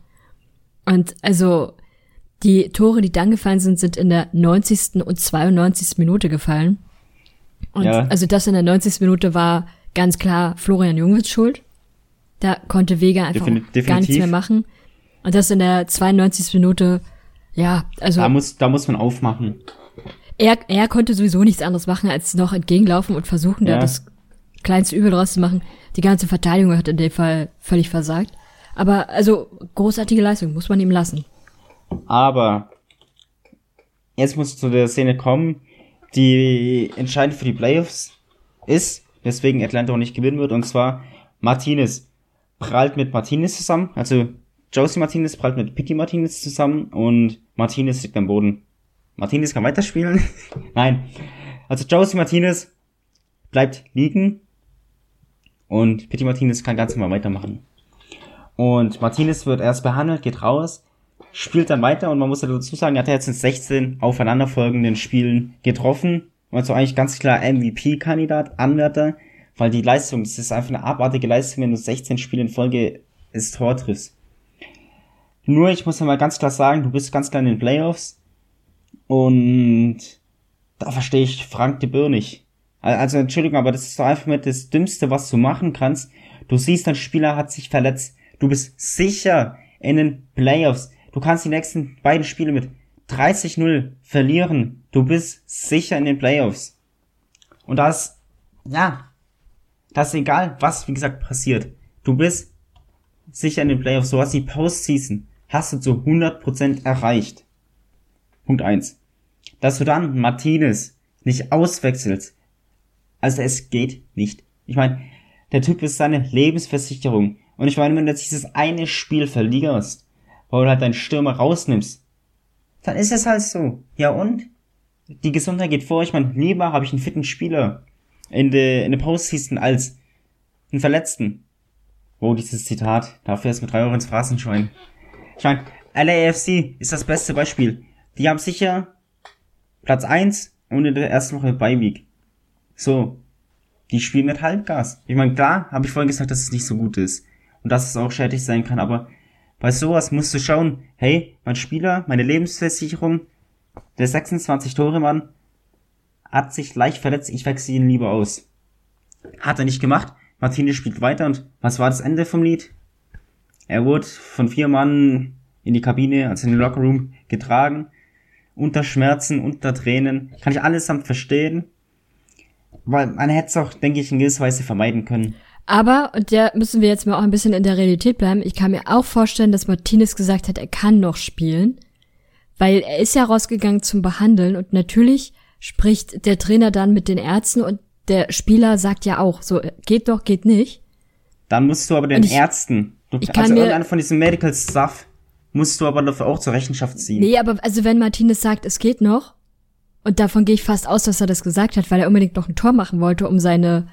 Und also, die Tore, die dann gefallen sind, sind in der 90. und 92. Minute gefallen. Und Ja. also das in der 90. Minute war ganz klar Florian Jungwitz schuld. Da konnte Vega einfach Defini- gar nichts mehr machen. Und das in der 92. Minute, ja, also Da muss, da muss man aufmachen. er, er konnte sowieso nichts anderes machen, als noch entgegenlaufen und versuchen, da Ja. das kleinste Übel draus zu machen. Die ganze Verteidigung hat in dem Fall völlig versagt. Aber also großartige Leistung, muss man ihm lassen. Aber jetzt muss zu der Szene kommen, die entscheidend für die Playoffs ist, weswegen Atlanta auch nicht gewinnen wird, und zwar Martinez prallt mit Martinez zusammen, also Josie Martinez prallt mit Pitti Martinez zusammen und Martinez liegt am Boden. Martinez kann weiterspielen? Nein. Also Josie Martinez bleibt liegen und Pitti Martinez kann ganz normal weitermachen. Und Martinez wird erst behandelt, geht raus, spielt dann weiter und man muss dazu sagen, er hat jetzt in 16 aufeinanderfolgenden Spielen getroffen. Also eigentlich ganz klar MVP-Kandidat, Anwärter, weil die Leistung, das ist einfach eine abartige Leistung, wenn du 16 Spiele in Folge ins Tor triffst. Nur, ich muss ja mal ganz klar sagen, du bist ganz klar in den Playoffs und da verstehe ich Frank de Boer nicht. Al- Also Entschuldigung, aber das ist doch einfach mit das Dümmste, was du machen kannst. Du siehst, ein Spieler hat sich verletzt. Du bist sicher in den Playoffs. Du kannst die nächsten beiden Spiele mit 30-0 verlieren. Du bist sicher in den Playoffs. Und das, ja, das ist egal, was, wie gesagt, passiert. Du bist sicher in den Playoffs. Du hast die Postseason, hast du zu 100% erreicht. Punkt eins. Dass du dann Martinez nicht auswechselst, also es geht nicht. Ich meine, der Typ ist seine Lebensversicherung. Und ich meine, wenn du jetzt dieses eine Spiel verlierst, wo du halt deinen Stürmer rausnimmst, dann ist es halt so. Ja und? Die Gesundheit geht vor. Ich meine, lieber habe ich einen fitten Spieler in der in der Postseason als einen Verletzten. Oh, dieses Zitat. Dafür ist mit drei Euro ins Phrasenschwein. Ich meine, LAFC ist das beste Beispiel. Die haben sicher Platz 1 und in der ersten Woche Beiweek. So. Die spielen mit Halbgas. Ich meine, klar, habe ich vorhin gesagt, dass es nicht so gut ist. Und dass es auch schädlich sein kann, aber bei sowas musst du schauen, hey, mein Spieler, meine Lebensversicherung, der 26 Tore Mann, hat sich leicht verletzt, ich wechsle ihn lieber aus. Hat er nicht gemacht. Martinez spielt weiter und was war das Ende vom Lied? Er wurde von vier Mann in die Kabine, also in den Lockerroom, getragen. Unter Schmerzen, unter Tränen. Kann ich allesamt verstehen. Weil man hätte es auch, denke ich, in gewisser Weise vermeiden können. Aber, und da müssen wir jetzt mal auch ein bisschen in der Realität bleiben, ich kann mir auch vorstellen, dass Martinez gesagt hat, er kann noch spielen, weil er ist ja rausgegangen zum Behandeln und natürlich spricht der Trainer dann mit den Ärzten und der Spieler sagt ja auch, so, geht doch, geht nicht. Dann musst du aber den ich- Ärzten, ich kann also mir- irgendeiner von diesem Medical Stuff, musst du aber dafür auch zur Rechenschaft ziehen. Nee, aber also wenn Martinez sagt, es geht noch, und davon gehe ich fast aus, dass er das gesagt hat, weil er unbedingt noch ein Tor machen wollte, um seine,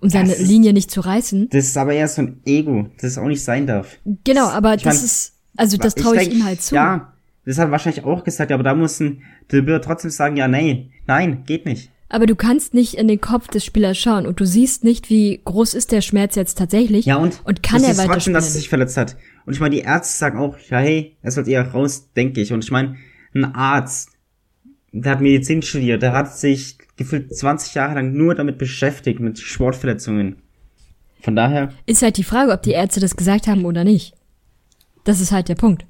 um seine ist- Linie nicht zu reißen. Das ist aber eher so ein Ego, das auch nicht sein darf. Genau, aber Ich das mein, ist, also das traue ich, denk, ihm halt zu. Ja, das hat er wahrscheinlich auch gesagt, aber da muss ein De Boer trotzdem sagen, ja, nee, nein, geht nicht. Aber du kannst nicht in den Kopf des Spielers schauen und du siehst nicht, wie groß ist der Schmerz jetzt tatsächlich. Ja, und, und kann du er siehst trotzdem, dass er sich verletzt hat. Und ich meine, die Ärzte sagen auch, ja, hey, er sollte eher raus, denke ich. Und ich meine, ein Arzt, der hat Medizin studiert, der hat sich gefühlt 20 Jahre lang nur damit beschäftigt, mit Sportverletzungen. Von daher, Ist halt die Frage, ob die Ärzte das gesagt haben oder nicht. Das ist halt der Punkt.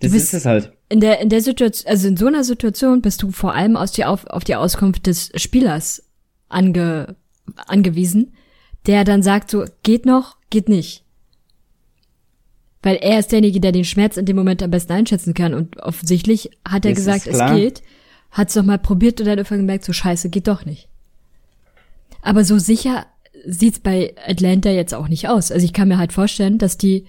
das bist- ist es halt. In der, in der Situation, also in so einer Situation bist du vor allem aus die auf, auf die Auskunft des Spielers ange, angewiesen, der dann sagt so, geht noch, geht nicht. Weil er ist derjenige, der den Schmerz in dem Moment am besten einschätzen kann und offensichtlich hat er Das gesagt, es geht, hat's doch mal probiert und dann irgendwann gemerkt, so scheiße, geht doch nicht. Aber so sicher sieht's bei Atlanta jetzt auch nicht aus. Also ich kann mir halt vorstellen, dass die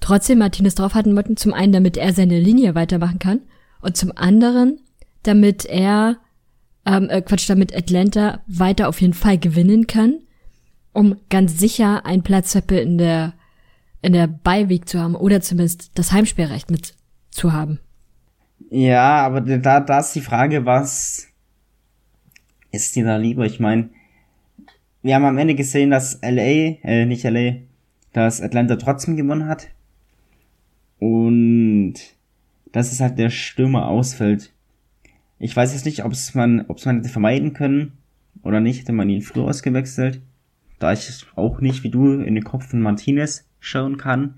trotzdem Martinez drauf hatten wollten, zum einen, damit er seine Linie weitermachen kann Und zum anderen, damit er, ähm, äh, Quatsch, damit Atlanta weiter auf jeden Fall gewinnen kann, um ganz sicher einen Platz in der in der Beiweg zu haben oder zumindest das Heimspielrecht mit zu haben. Ja, aber da, da ist die Frage, was ist dir da lieber? Ich meine, wir haben am Ende gesehen, dass LA, äh, nicht LA, dass Atlanta trotzdem gewonnen hat. Und dass es halt der Stürmer ausfällt. Ich weiß jetzt nicht, ob es man, ob es man hätte vermeiden können oder nicht, hätte man ihn früher ausgewechselt. Da ich auch nicht wie du in den Kopf von Martinez schauen kann.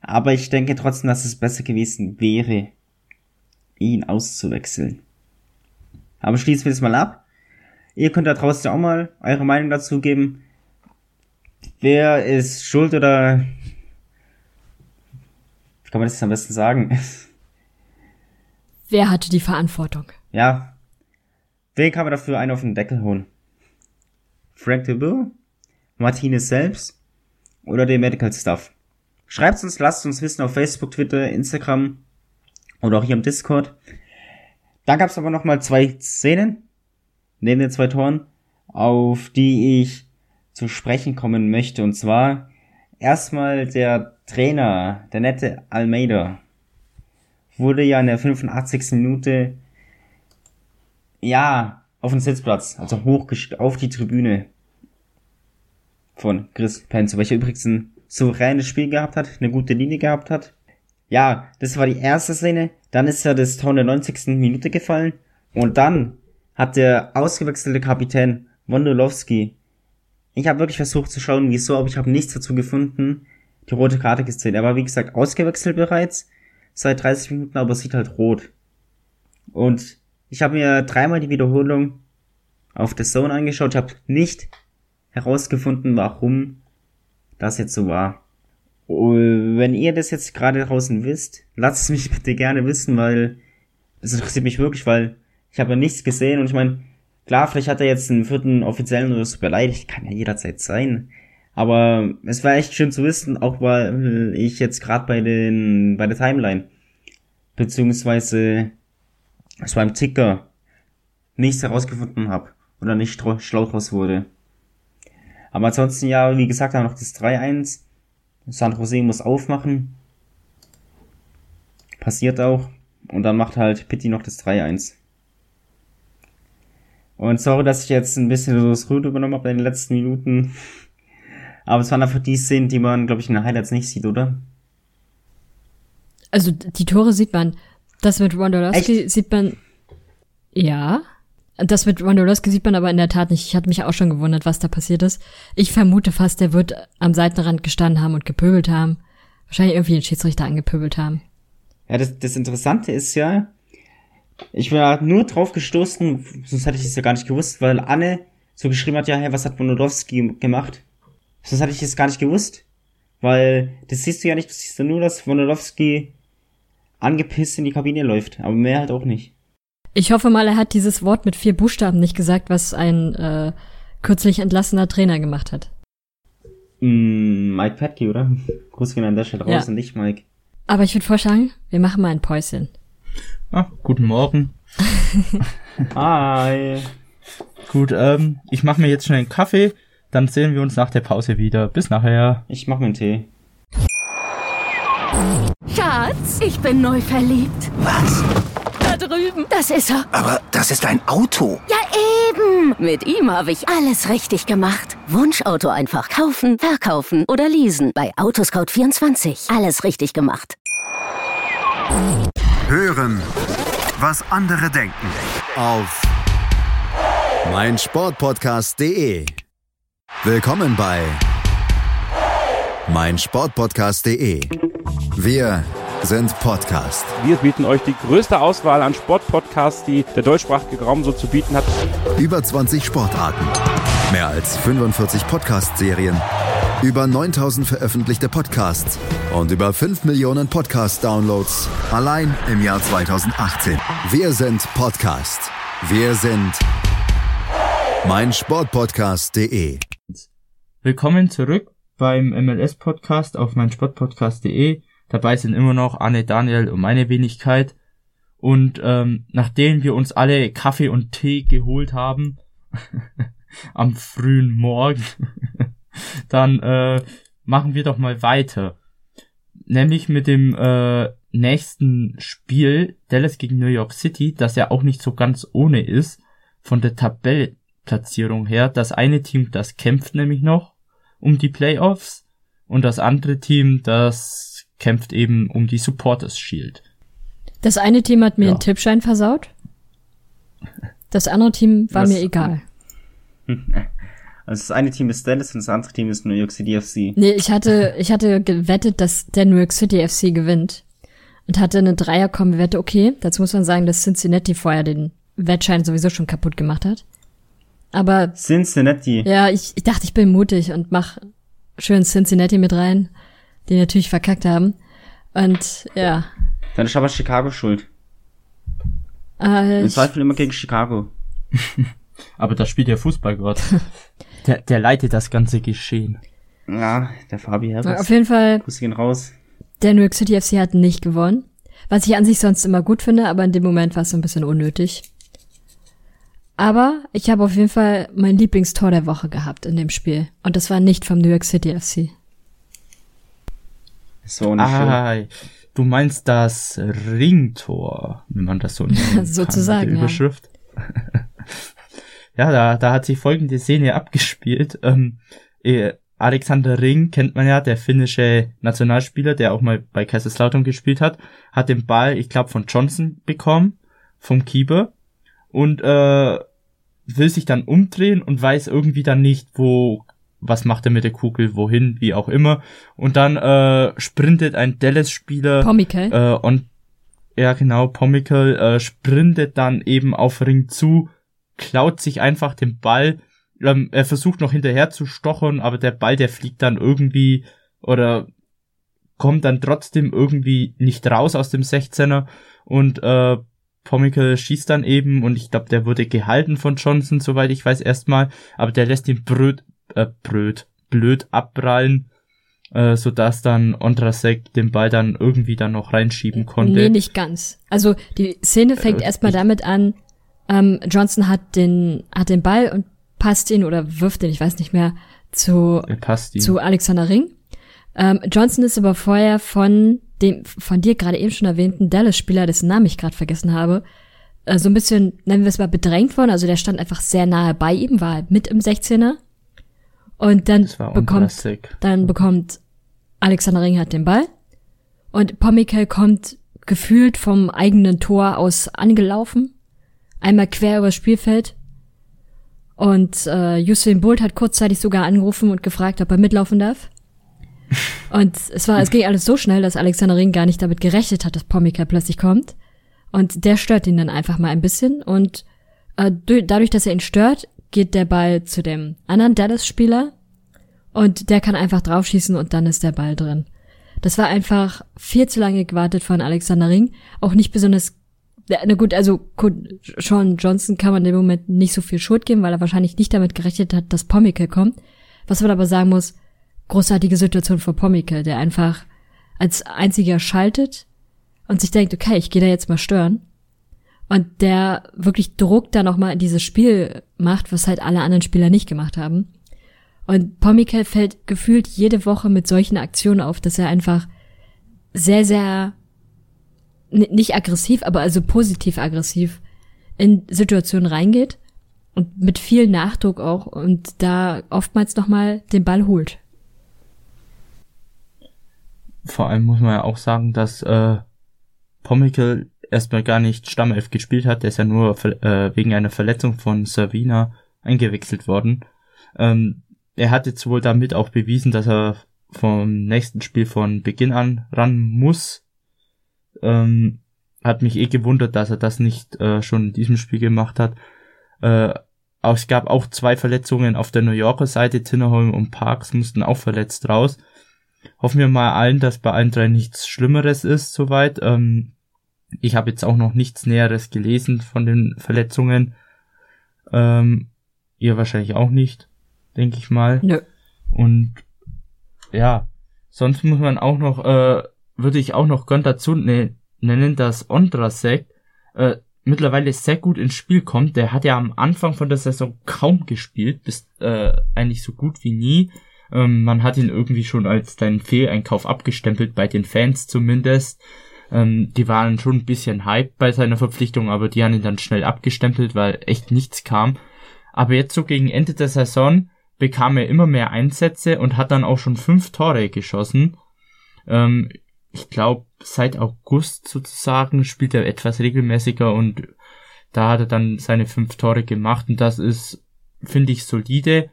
Aber ich denke trotzdem, dass es besser gewesen wäre, ihn auszuwechseln. Aber schließen wir das mal ab. Ihr könnt da draußen auch mal eure Meinung dazu geben. Wer ist schuld oder kann man das am besten sagen? Wer hatte die Verantwortung? Ja. Wen kann man dafür einen auf den Deckel holen? Frank DeBoer? Martinez selbst? Oder den Medical Stuff? Schreibt uns, lasst uns wissen auf Facebook, Twitter, Instagram oder auch hier im Discord. Dann gab es aber noch mal zwei Szenen, neben den zwei Toren, auf die ich zu sprechen kommen möchte. Und zwar erstmal der Trainer, der nette Almeida, wurde ja in der 85. Minute ja auf den Sitzplatz, also hoch auf die Tribüne von Chris Penzo, welcher übrigens ein souveränes Spiel gehabt hat, eine gute Linie gehabt hat. Ja, das war die erste Szene. Dann ist ja das Tor in der 90. Minute gefallen. Und dann hat der ausgewechselte Kapitän Wondolowski. Ich habe wirklich versucht zu schauen, wieso, aber ich habe nichts dazu gefunden. Die rote Karte gesehen. Er war wie gesagt ausgewechselt bereits seit 30 Minuten, aber sieht halt rot. Und ich habe mir dreimal die Wiederholung auf der Zone angeschaut. Ich habe nicht herausgefunden, warum das jetzt so war. Wenn ihr das jetzt gerade draußen wisst, lasst es mich bitte gerne wissen, weil es interessiert mich wirklich, weil ich habe ja nichts gesehen und ich meine, klar, vielleicht hat er jetzt einen vierten offiziellen oder so beleidigt, kann ja jederzeit sein. Aber es war echt schön zu wissen, auch weil ich jetzt gerade bei den bei der Timeline beziehungsweise es beim Ticker nichts herausgefunden habe oder nicht schlau draus wurde. Aber ansonsten ja, wie gesagt, haben noch das 3-1 San Jose muss aufmachen. Passiert auch. Und dann macht halt Pitti noch das 3-1. Und sorry, dass ich jetzt ein bisschen so das Rüde übernommen habe in den letzten Minuten. Aber es waren einfach die Szenen, die man, glaube ich, in den Highlights nicht sieht, oder? Also die Tore sieht man. Das mit Wondolowski sieht man. Ja. Das mit Wondolowski sieht man aber in der Tat nicht. Ich hatte mich auch schon gewundert, was da passiert ist. Ich vermute fast, der wird am Seitenrand gestanden haben und gepöbelt haben. Wahrscheinlich irgendwie den Schiedsrichter angepöbelt haben. Ja, das, das Interessante ist ja, ich war nur drauf gestoßen, sonst hätte ich es ja gar nicht gewusst, weil Anne so geschrieben hat, ja, hey, was hat Wondolowski gemacht? Sonst hatte ich es gar nicht gewusst. Weil das siehst du ja nicht, du siehst ja nur, dass Wondolowski angepisst in die Kabine läuft, aber mehr halt auch nicht. Ich hoffe mal, er hat dieses Wort mit vier Buchstaben nicht gesagt, was ein äh, kürzlich entlassener Trainer gemacht hat. Mm, Mike Petke, oder? Gruß gehen an der Stelle raus ja. nicht Mike. Aber ich würde vorschlagen, wir machen mal ein Päuschen. Ah, guten Morgen. Hi. Gut, ähm, ich mache mir jetzt schnell einen Kaffee, dann sehen wir uns nach der Pause wieder. Bis nachher. Ich mache mir einen Tee. Schatz, ich bin neu verliebt. Was? drüben. Das ist er. Aber das ist ein Auto. Ja, eben. Mit ihm habe ich alles richtig gemacht. Wunschauto einfach kaufen, verkaufen oder leasen. Bei Autoscout24. Alles richtig gemacht. Hören, was andere denken. Auf meinsportpodcast.de. Willkommen bei meinsportpodcast.de. Wir sind Podcast. Wir bieten euch die größte Auswahl an Sportpodcasts, die der deutschsprachige Raum so zu bieten hat. Über 20 Sportarten, mehr als 45 Podcast-Serien, über 9000 veröffentlichte Podcasts und über 5 Millionen Podcast-Downloads allein im Jahr 2018. Wir sind Podcast. Wir sind meinsportpodcast.de. Willkommen zurück beim MLS-Podcast auf meinsportpodcast.de. Dabei sind immer noch Anne, Daniel und meine Wenigkeit. Und ähm, nachdem wir uns alle Kaffee und Tee geholt haben, am frühen Morgen, dann äh, machen wir doch mal weiter. Nämlich mit dem äh, nächsten Spiel Dallas gegen New York City, das ja auch nicht so ganz ohne ist, von der Tabellplatzierung her. Das eine Team, das kämpft nämlich noch um die Playoffs und das andere Team, das kämpft eben um die Supporters Shield. Das eine Team hat mir ja. einen Tippschein versaut. Das andere Team war Was? mir egal. Also das eine Team ist Dallas und das andere Team ist New York City FC. Nee, ich hatte, ich hatte gewettet, dass der New York City FC gewinnt. Und hatte eine Dreierkombi-Wette. Okay, dazu muss man sagen, dass Cincinnati vorher den Wettschein sowieso schon kaputt gemacht hat. Aber. Cincinnati. Ja, ich, ich dachte, ich bin mutig und mach schön Cincinnati mit rein, die natürlich verkackt haben. Und ja. Dann ist aber Chicago schuld. Äh, Im Zweifel immer gegen Chicago. aber da spielt ja Fußballgott. Der, der leitet das ganze Geschehen. Ja, der Fabi Herbert. Auf jeden Fall. Grüße gehen raus. Der New York City FC hat nicht gewonnen. Was ich an sich sonst immer gut finde, aber in dem Moment war es so ein bisschen unnötig. Aber ich habe auf jeden Fall mein Lieblingstor der Woche gehabt in dem Spiel. Und das war nicht vom New York City FC. So nicht ah, Du meinst das Ringtor, wenn man das so nennt. Sozusagen. Die Überschrift. Ja. Ja, da, da hat sich folgende Szene abgespielt. Ähm, äh, Alexander Ring kennt man ja, der finnische Nationalspieler, der auch mal bei Kaiserslautern gespielt hat, hat den Ball, ich glaube, von Johnson bekommen, vom Keeper, und äh, will sich dann umdrehen und weiß irgendwie dann nicht, wo, was macht er mit der Kugel, wohin, wie auch immer. Und dann äh, sprintet ein Dallas-Spieler Pomikel. Äh, und ja genau, Pomikel äh, sprintet dann eben auf Ring zu, klaut sich einfach den Ball. Ähm, er versucht noch hinterher zu stochern, aber der Ball, der fliegt dann irgendwie oder kommt dann trotzdem irgendwie nicht raus aus dem 16er und äh, Pomical schießt dann eben und ich glaube, der wurde gehalten von Johnson, soweit ich weiß erstmal, aber der lässt ihn bröd, äh, bröd, blöd abprallen, äh, sodass dann Ondrasek den Ball dann irgendwie dann noch reinschieben konnte. Nee, nicht ganz. Also die Szene fängt äh, erstmal damit an, ähm, Johnson hat den, hat den Ball und passt ihn oder wirft ihn, ich weiß nicht mehr, zu, zu Alexander Ring. Ähm, Johnson ist aber vorher von dem von dir gerade eben schon erwähnten Dallas-Spieler, dessen Namen ich gerade vergessen habe, äh, so ein bisschen, nennen wir es mal, bedrängt worden. Also der stand einfach sehr nahe bei ihm, war mit im 16er. Und dann bekommt, dann bekommt Alexander Ring hat den Ball. Und Pomikel kommt gefühlt vom eigenen Tor aus angelaufen einmal quer übers Spielfeld. Und äh, Usain Bolt hat kurzzeitig sogar angerufen und gefragt, ob er mitlaufen darf. Und es war, es ging alles so schnell, dass Alexander Ring gar nicht damit gerechnet hat, dass Pomika plötzlich kommt. Und der stört ihn dann einfach mal ein bisschen. Und äh, dadurch, dass er ihn stört, geht der Ball zu dem anderen Dallas-Spieler. Und der kann einfach draufschießen und dann ist der Ball drin. Das war einfach viel zu lange gewartet von Alexander Ring. Auch nicht besonders na gut, also Sean Johnson kann man im Moment nicht so viel Schuld geben, weil er wahrscheinlich nicht damit gerechnet hat, dass Pommikel kommt. Was man aber sagen muss, großartige Situation für Pommikel, der einfach als einziger schaltet und sich denkt, okay, ich gehe da jetzt mal stören. Und der wirklich Druck da nochmal in dieses Spiel macht, was halt alle anderen Spieler nicht gemacht haben. Und Pommikel fällt gefühlt jede Woche mit solchen Aktionen auf, dass er einfach sehr, sehr nicht aggressiv, aber also positiv aggressiv in Situationen reingeht und mit viel Nachdruck auch und da oftmals nochmal den Ball holt. Vor allem muss man ja auch sagen, dass äh, Pommikel erstmal gar nicht Stammelf gespielt hat, der ist ja nur äh, wegen einer Verletzung von Servina eingewechselt worden. Ähm, er hat jetzt wohl damit auch bewiesen, dass er vom nächsten Spiel von Beginn an ran muss ähm, hat mich eh gewundert, dass er das nicht äh, schon in diesem Spiel gemacht hat. Äh, auch, es gab auch zwei Verletzungen auf der New Yorker Seite. Tinnerholm und Parks mussten auch verletzt raus. Hoffen wir mal allen, dass bei allen drei nichts Schlimmeres ist soweit. Ähm, ich habe jetzt auch noch nichts Näheres gelesen von den Verletzungen. Ähm, ihr wahrscheinlich auch nicht, denke ich mal. Nö. Und ja, sonst muss man auch noch äh, würde ich auch noch gern dazu ne nennen, dass Ondrasek äh, mittlerweile sehr gut ins Spiel kommt. Der hat ja am Anfang von der Saison kaum gespielt, bis äh, eigentlich so gut wie nie. Ähm, man hat ihn irgendwie schon als deinen Fehleinkauf abgestempelt, bei den Fans zumindest. Ähm, die waren schon ein bisschen hype bei seiner Verpflichtung, aber die haben ihn dann schnell abgestempelt, weil echt nichts kam. Aber jetzt so gegen Ende der Saison bekam er immer mehr Einsätze und hat dann auch schon fünf Tore geschossen. Ähm, ich glaube, seit August sozusagen spielt er etwas regelmäßiger und da hat er dann seine fünf Tore gemacht und das ist, finde ich, solide.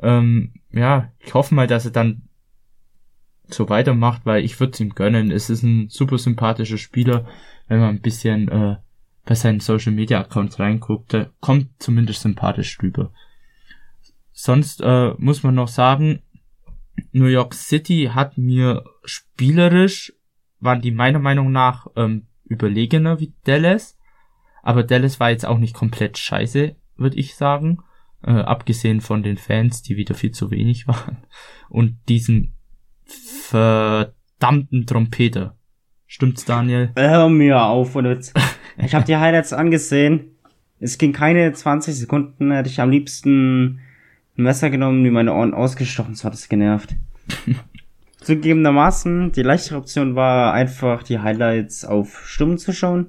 Ähm, ja, ich hoffe mal, dass er dann so weitermacht, weil ich würde es ihm gönnen. Es ist ein super sympathischer Spieler, wenn man ein bisschen äh, bei seinen Social Media Accounts reinguckt, der kommt zumindest sympathisch rüber. Sonst äh, muss man noch sagen, New York City hat mir spielerisch, waren die meiner Meinung nach ähm, überlegener wie Dallas, aber Dallas war jetzt auch nicht komplett scheiße, würde ich sagen, äh, abgesehen von den Fans, die wieder viel zu wenig waren und diesen verdammten Trompeter. Stimmt's, Daniel? Hör mir auf, und jetzt, ich habe die Highlights angesehen. Es ging keine 20 Sekunden, hätte ich am liebsten ein Messer genommen, wie meine Ohren ausgestochen, so hat es genervt. Zugegebenermaßen, die leichtere Option war einfach die Highlights auf Stumm zu schauen.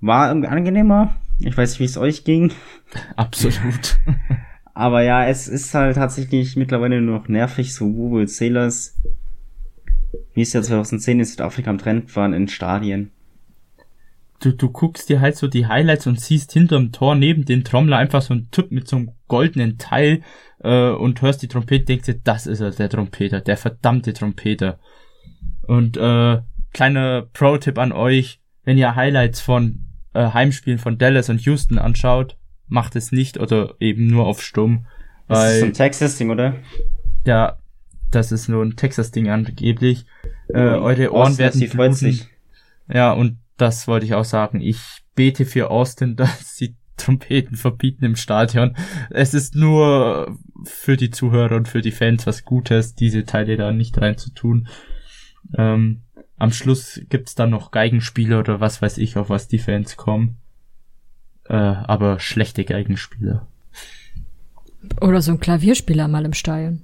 War irgendwie angenehmer. Ich weiß nicht, wie es euch ging. Absolut. Aber ja, es ist halt tatsächlich mittlerweile nur noch nervig, so Google Sailors wie es ja 2010 in Südafrika am Trend waren, in Stadien. Du, du guckst dir halt so die Highlights und siehst hinterm Tor neben den Trommler einfach so ein Typ mit so einem goldenen Teil äh, und hörst die Trompete, denkst dir, das ist er, der Trompeter, der verdammte Trompeter. Und äh, kleiner Pro-Tipp an euch, wenn ihr Highlights von äh, Heimspielen von Dallas und Houston anschaut, macht es nicht oder eben nur auf Stumm. Das ist so ein Texas-Ding, oder? Ja, das ist nur ein Texas-Ding angeblich. Äh, eure Ohren Austin, werden bluten. Ja, und das wollte ich auch sagen. Ich bete für Austin, dass sie Trompeten verbieten im Stadion. Es ist nur für die Zuhörer und für die Fans was Gutes, diese Teile da nicht reinzutun. Ähm, am Schluss gibt's dann noch Geigenspieler oder was weiß ich, auf was die Fans kommen. Äh, aber schlechte Geigenspieler. Oder so ein Klavierspieler mal im Stadion.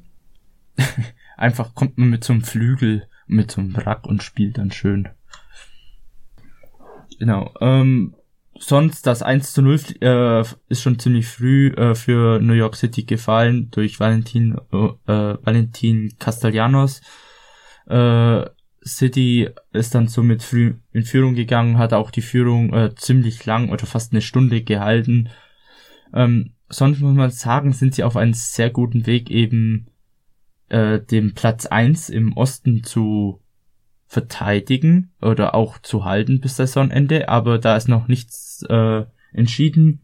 Einfach kommt man mit so einem Flügel, mit so einem Wrack und spielt dann schön. Genau. Ähm, sonst das 1 zu 0 äh, ist schon ziemlich früh äh, für New York City gefallen durch Valentin, äh, Valentin Castellanos. Äh, City ist dann somit früh in Führung gegangen, hat auch die Führung äh, ziemlich lang oder fast eine Stunde gehalten. Ähm, sonst muss man sagen, sind sie auf einem sehr guten Weg eben äh, den Platz eins im Osten zu verteidigen oder auch zu halten bis Saisonende, aber da ist noch nichts äh, entschieden.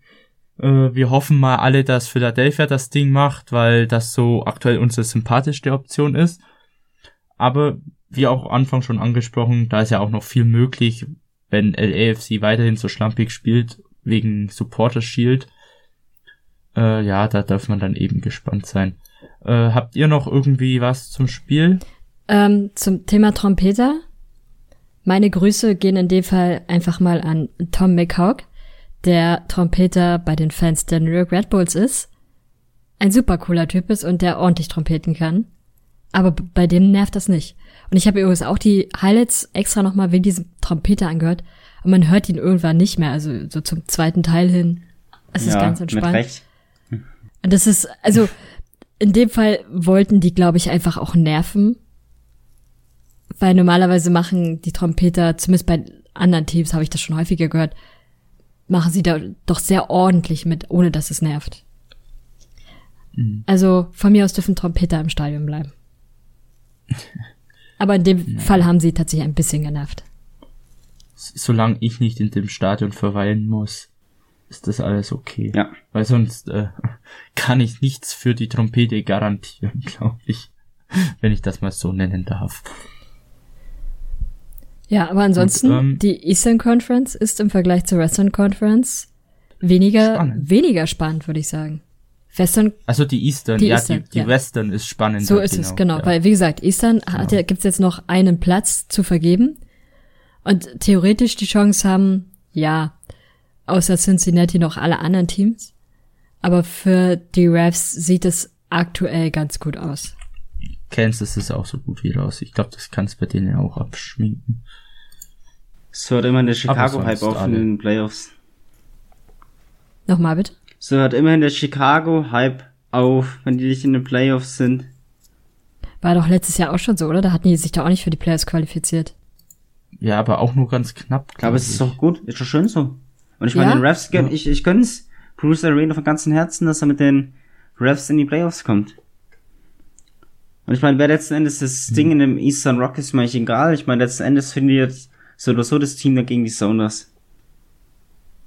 Äh, wir hoffen mal alle, dass Philadelphia das Ding macht, weil das so aktuell unsere sympathischste Option ist. Aber wie auch Anfang schon angesprochen, da ist ja auch noch viel möglich, wenn LAFC weiterhin so schlampig spielt, wegen Supporter Shield. Äh, ja, da darf man dann eben gespannt sein. Äh, habt ihr noch irgendwie was zum Spiel? Ähm, zum Thema Trompeter. Meine Grüße gehen in dem Fall einfach mal an Tom McHawk, der Trompeter bei den Fans der New York Red Bulls ist. Ein super cooler Typ ist und der ordentlich trompeten kann. Aber bei dem nervt das nicht. Und ich habe übrigens auch die Highlights extra nochmal wegen diesem Trompeter angehört. Und man hört ihn irgendwann nicht mehr, also so zum zweiten Teil hin. Es ist ja, ganz entspannt. Mit Recht. Und das ist, also in dem Fall wollten die, glaube ich, einfach auch nerven. Weil normalerweise machen die Trompeter, zumindest bei anderen Teams habe ich das schon häufiger gehört, machen sie da doch sehr ordentlich mit, ohne dass es nervt. Mhm. Also von mir aus dürfen Trompeter im Stadion bleiben. Aber in dem ja. Fall haben sie tatsächlich ein bisschen genervt. Solange ich nicht in dem Stadion verweilen muss, ist das alles okay. Ja. Weil sonst äh, kann ich nichts für die Trompete garantieren, glaube ich. Wenn ich das mal so nennen darf. Ja, aber ansonsten, Und, ähm, die Eastern Conference ist im Vergleich zur Western Conference weniger, spannend. weniger spannend, würde ich sagen. Western. Also die Eastern, die ja, Eastern, die, die ja. Western ist spannend. So ist genau, es, genau. Ja. Weil, wie gesagt, Eastern genau. hat ja, gibt's jetzt noch einen Platz zu vergeben. Und theoretisch die Chance haben, ja, außer Cincinnati noch alle anderen Teams. Aber für die Refs sieht es aktuell ganz gut aus. Kansas ist auch so gut wie raus. Ich glaube, das kannst bei denen auch abschminken. So hört immerhin der Chicago-Hype auf in den Playoffs. Nochmal bitte? So hört immerhin der Chicago-Hype auf, wenn die nicht in den Playoffs sind. War doch letztes Jahr auch schon so, oder? Da hatten die sich da auch nicht für die Playoffs qualifiziert. Ja, aber auch nur ganz knapp. Aber es ist doch gut, ist doch schön so. Und ich meine, ja? den Refs, ja. ich, ich gönn's Bruce Arena von ganzem Herzen, dass er mit den Refs in die Playoffs kommt. Und ich meine, wer letzten Endes das mhm. Ding in dem Eastern Rock ist, mir eigentlich egal. Ich meine, letzten Endes findet so oder so das Team dagegen die Sounders.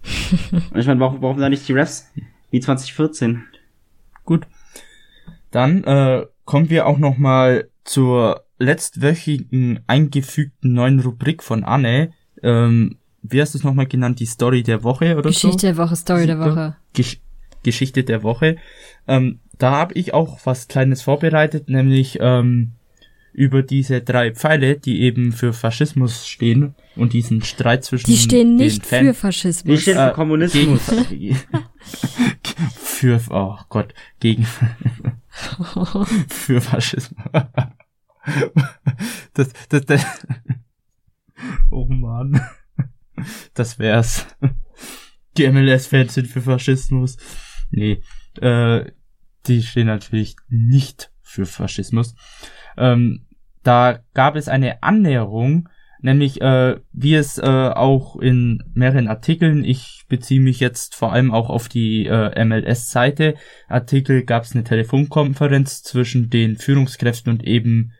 Und ich meine, warum, warum da nicht die Refs wie 2014? Gut. Dann äh, kommen wir auch noch mal zur letztwöchigen eingefügten neuen Rubrik von Anne. Ähm, wie hast du es nochmal genannt? Die Story der Woche oder Geschichte so? Geschichte der Woche, Story der Woche. Gesch Geschichte der Woche. Ähm, da habe ich auch was Kleines vorbereitet, nämlich ähm, über diese drei Pfeile, die eben für Faschismus stehen und diesen Streit zwischen Die stehen nicht für Faschismus. Die stehen für äh, Kommunismus. Für, oh Gott, gegen für Faschismus. das, das, das, oh Mann. Das wär's. Die MLS-Fans sind für Faschismus. Nee, äh, die stehen natürlich nicht für Faschismus. Ähm, da gab es eine Annäherung, nämlich äh, wie es äh, auch in mehreren Artikeln, ich beziehe mich jetzt vor allem auch auf die äh, MLS-Seite, Artikel gab es eine Telefonkonferenz zwischen den Führungskräften und eben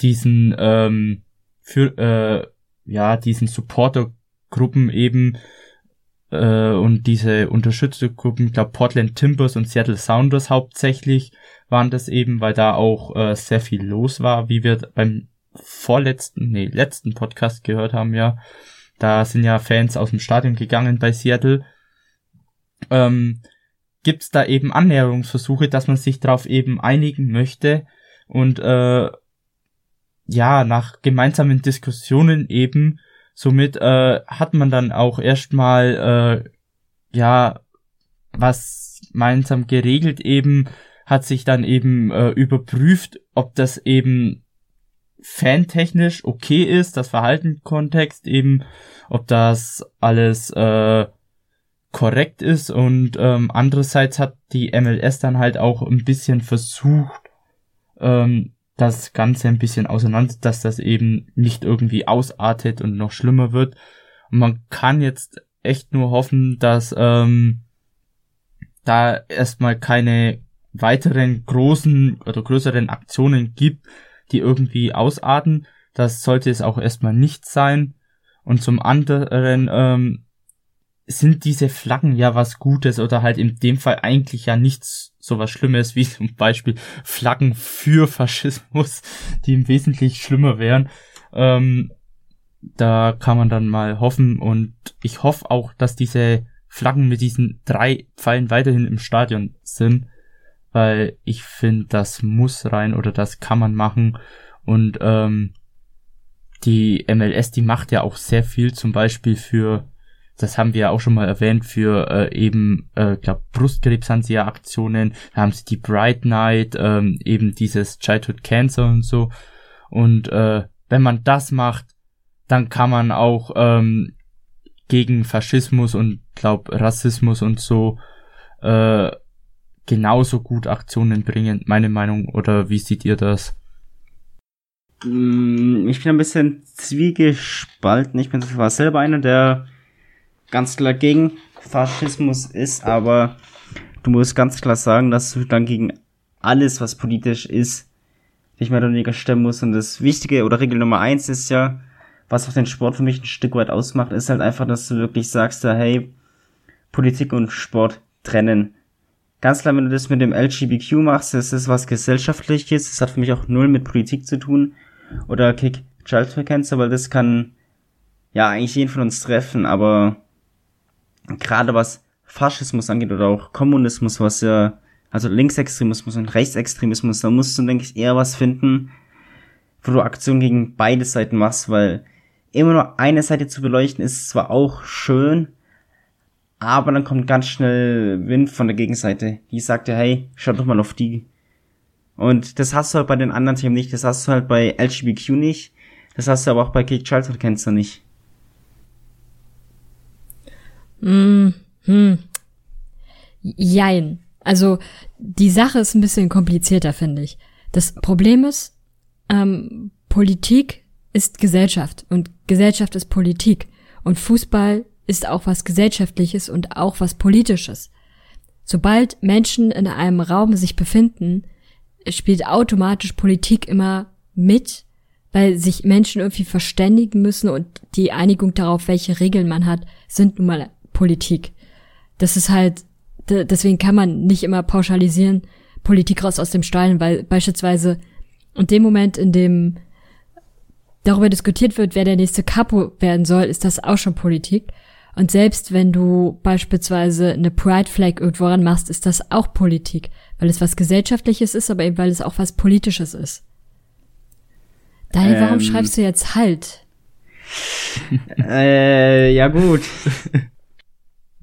diesen ähm, für äh, ja diesen Supportergruppen eben äh, und diese Unterstützergruppen, ich glaube Portland Timbers und Seattle Sounders hauptsächlich waren das eben, weil da auch äh, sehr viel los war, wie wir beim vorletzten, nee, letzten Podcast gehört haben, ja. Da sind ja Fans aus dem Stadion gegangen bei Seattle. Ähm, Gibt es da eben Annäherungsversuche, dass man sich darauf eben einigen möchte und äh, ja, nach gemeinsamen Diskussionen eben Somit äh, hat man dann auch erstmal äh, ja was gemeinsam geregelt eben, hat sich dann eben äh, überprüft, ob das eben fantechnisch okay ist, das Verhaltenkontext eben, ob das alles äh, korrekt ist. Und ähm, andererseits hat die MLS dann halt auch ein bisschen versucht, ähm, das Ganze ein bisschen auseinander, dass das eben nicht irgendwie ausartet und noch schlimmer wird. Und man kann jetzt echt nur hoffen, dass ähm, da erstmal keine weiteren großen oder größeren Aktionen gibt, die irgendwie ausarten. Das sollte es auch erstmal nicht sein. Und zum anderen ähm, sind diese Flaggen ja was Gutes oder halt in dem Fall eigentlich ja nichts so was Schlimmes wie zum Beispiel Flaggen für Faschismus, die im Wesentlichen schlimmer wären. Ähm, da kann man dann mal hoffen und ich hoffe auch, dass diese Flaggen mit diesen drei Pfeilen weiterhin im Stadion sind, weil ich finde, das muss rein oder das kann man machen und ähm, die MLS, die macht ja auch sehr viel zum Beispiel für das haben wir auch schon mal erwähnt für äh, eben, äh, glaube Brustkrebs haben sie ja Aktionen, da haben sie die Bright Night, ähm, eben dieses Childhood Cancer und so. Und äh, wenn man das macht, dann kann man auch ähm, gegen Faschismus und glaub Rassismus und so äh, genauso gut Aktionen bringen, meine Meinung, oder wie seht ihr das? Mm, ich bin ein bisschen zwiegespalten. Ich bin zwar selber einer, der ganz klar gegen Faschismus ist, aber du musst ganz klar sagen, dass du dann gegen alles, was politisch ist, nicht mehr oder weniger stemmen musst. Und das Wichtige oder Regel Nummer eins ist ja, was auch den Sport für mich ein Stück weit ausmacht, ist halt einfach, dass du wirklich sagst, ja, hey, Politik und Sport trennen. Ganz klar, wenn du das mit dem LGBTQ machst, das ist was gesellschaftliches, das hat für mich auch null mit Politik zu tun. Oder Kick Child Cancer, weil das kann ja eigentlich jeden von uns treffen, aber gerade was Faschismus angeht oder auch Kommunismus, was ja, also Linksextremismus und Rechtsextremismus, da musst du, denke ich, eher was finden, wo du Aktionen gegen beide Seiten machst, weil immer nur eine Seite zu beleuchten ist zwar auch schön, aber dann kommt ganz schnell Wind von der Gegenseite. Die sagt ja, hey, schau doch mal auf die. Und das hast du halt bei den anderen Themen nicht, das hast du halt bei LGBTQ nicht, das hast du aber auch bei Gay Childhood Cancer nicht. Mm, hm. Jein. Also die Sache ist ein bisschen komplizierter, finde ich. Das Problem ist, ähm, Politik ist Gesellschaft und Gesellschaft ist Politik und Fußball ist auch was Gesellschaftliches und auch was Politisches. Sobald Menschen in einem Raum sich befinden, spielt automatisch Politik immer mit, weil sich Menschen irgendwie verständigen müssen und die Einigung darauf, welche Regeln man hat, sind nun mal Politik. Das ist halt, deswegen kann man nicht immer pauschalisieren, Politik raus aus dem Stall, weil beispielsweise in dem Moment, in dem darüber diskutiert wird, wer der nächste Capo werden soll, ist das auch schon Politik. Und selbst wenn du beispielsweise eine Pride Flag irgendwo ranmachst, ist das auch Politik, weil es was Gesellschaftliches ist, aber eben weil es auch was Politisches ist. Daniel, warum ähm, schreibst du jetzt halt? äh, ja gut.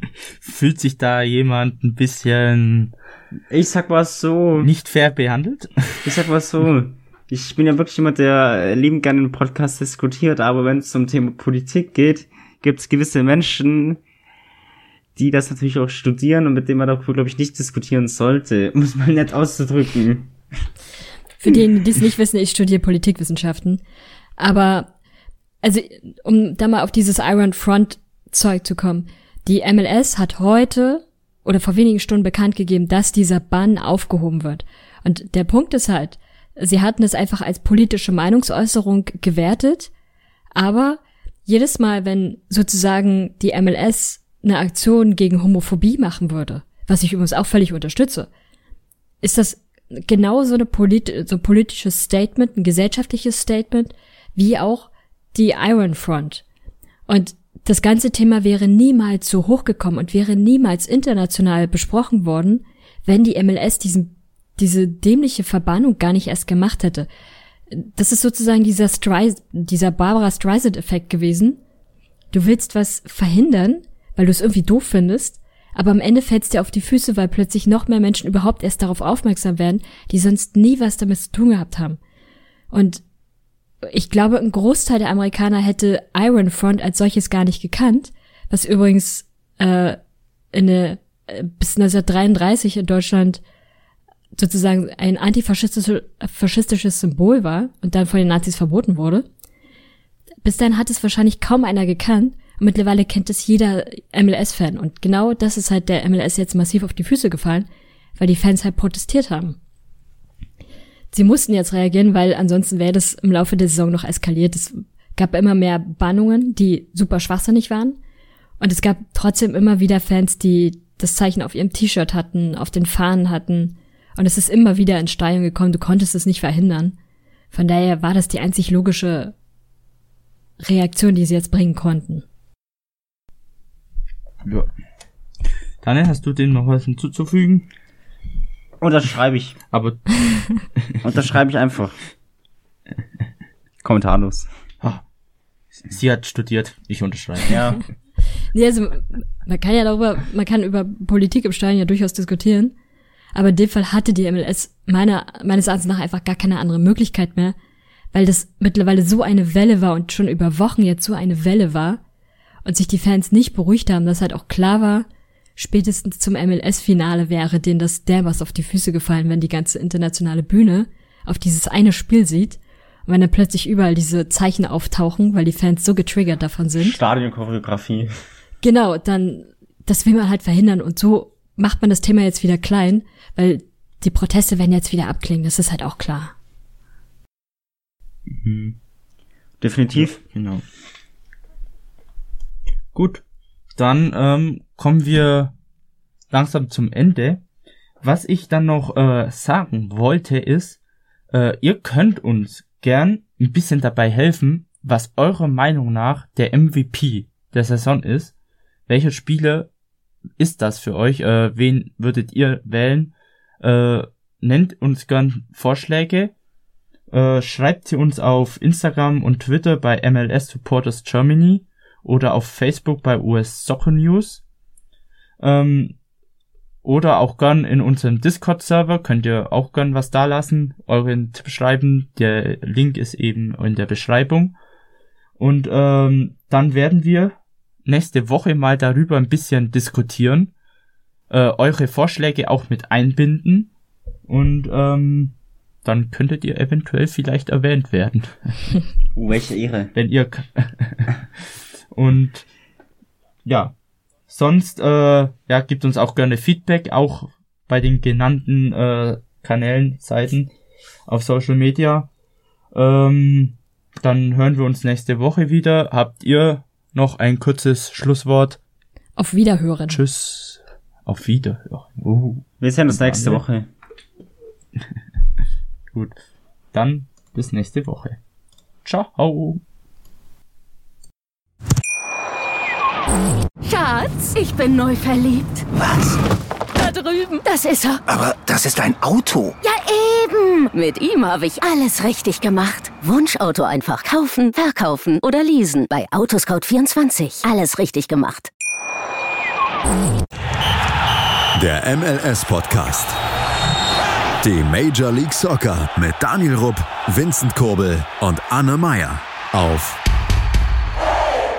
Fühlt sich da jemand ein bisschen ich sag was so. Nicht fair behandelt? Ich sag was so. Ich bin ja wirklich jemand, der liebend gerne einen Podcast diskutiert, aber wenn es zum Thema Politik geht, gibt es gewisse Menschen, die das natürlich auch studieren und mit denen man darüber, glaube ich, nicht diskutieren sollte, muss man nett auszudrücken. Für diejenigen, die es nicht wissen, ich studiere Politikwissenschaften. Aber, also, um da mal auf dieses Iron Front Zeug zu kommen. Die MLS hat heute oder vor wenigen Stunden bekannt gegeben, dass dieser Bann aufgehoben wird. Und der Punkt ist halt, sie hatten es einfach als politische Meinungsäußerung gewertet, aber jedes Mal, wenn sozusagen die MLS eine Aktion gegen Homophobie machen würde, was ich übrigens auch völlig unterstütze, ist das genau so eine polit so politisches Statement, ein gesellschaftliches Statement, wie auch die Iron Front. Und das ganze Thema wäre niemals so hochgekommen und wäre niemals international besprochen worden, wenn die MLS diesen, diese dämliche Verbannung gar nicht erst gemacht hätte. Das ist sozusagen dieser, Stry dieser Barbara Streisand-Effekt gewesen. Du willst was verhindern, weil du es irgendwie doof findest, aber am Ende fällt es dir auf die Füße, weil plötzlich noch mehr Menschen überhaupt erst darauf aufmerksam werden, die sonst nie was damit zu tun gehabt haben. Und ich glaube, ein Großteil der Amerikaner hätte Iron Front als solches gar nicht gekannt, was übrigens äh, in der, äh, bis 1933 in Deutschland sozusagen ein antifaschistisches Symbol war und dann von den Nazis verboten wurde. Bis dann hat es wahrscheinlich kaum einer gekannt. Und mittlerweile kennt es jeder MLS-Fan und genau das ist halt der MLS jetzt massiv auf die Füße gefallen, weil die Fans halt protestiert haben sie mussten jetzt reagieren, weil ansonsten wäre das im Laufe der Saison noch eskaliert. Es gab immer mehr Bannungen, die super schwachsinnig waren. Und es gab trotzdem immer wieder Fans, die das Zeichen auf ihrem T-Shirt hatten, auf den Fahnen hatten. Und es ist immer wieder in Steigung gekommen. Du konntest es nicht verhindern. Von daher war das die einzig logische Reaktion, die sie jetzt bringen konnten. Ja. Daniel, hast du dem noch was hinzuzufügen? Unterschreibe ich. Aber. Unterschreibe ich einfach. Kommentarlos. Oh, sie hat studiert, ich unterschreibe. Ja. nee, also, man kann ja darüber, man kann über Politik im Stadion ja durchaus diskutieren. Aber in dem Fall hatte die MLS meiner, meines Erachtens nach einfach gar keine andere Möglichkeit mehr, weil das mittlerweile so eine Welle war und schon über Wochen jetzt so eine Welle war und sich die Fans nicht beruhigt haben, dass halt auch klar war, spätestens zum MLS-Finale wäre denen das dermaßen auf die Füße gefallen, wenn die ganze internationale Bühne auf dieses eine Spiel sieht und wenn dann plötzlich überall diese Zeichen auftauchen, weil die Fans so getriggert davon sind. Stadionchoreografie. Genau, dann, das will man halt verhindern und so macht man das Thema jetzt wieder klein, weil die Proteste werden jetzt wieder abklingen, das ist halt auch klar. Mhm. Definitiv. Ja, genau. Gut, dann ähm, kommen wir langsam zum Ende. Was ich dann noch äh, sagen wollte ist, äh, ihr könnt uns gern ein bisschen dabei helfen, was eurer Meinung nach der MVP der Saison ist. Welche Spiele ist das für euch? Äh, wen würdet ihr wählen? Äh, nennt uns gern Vorschläge. Äh, schreibt sie uns auf Instagram und Twitter bei MLS Supporters Germany oder auf Facebook bei US Soccer News. Ähm, oder auch gern in unserem Discord-Server könnt ihr auch gern was da lassen, euren Tipp schreiben. Der Link ist eben in der Beschreibung. Und ähm, dann werden wir nächste Woche mal darüber ein bisschen diskutieren, äh, eure Vorschläge auch mit einbinden und ähm, dann könntet ihr eventuell vielleicht erwähnt werden. Uh, welche Ehre. Wenn ihr und ja, sonst äh, ja gibt uns auch gerne Feedback, auch bei den genannten äh, Kanälen, Seiten auf Social Media. Ähm, dann hören wir uns nächste Woche wieder. Habt ihr noch ein kurzes Schlusswort? Auf Wiederhören. Tschüss. Auf Wiederhören. Uh. Wir sehen uns nächste Woche. Gut. Dann bis nächste Woche. Ciao. Schatz, ich bin neu verliebt. Was? Da drüben. Das ist er. Aber das ist ein Auto. Ja, eben. Mit ihm habe ich alles richtig gemacht. Wunschauto einfach kaufen, verkaufen oder leasen. Bei Autoscout24. Alles richtig gemacht. Der MLS-Podcast. Die Major League Soccer mit Daniel Rupp, Vincent Kurbel und Anne Meyer auf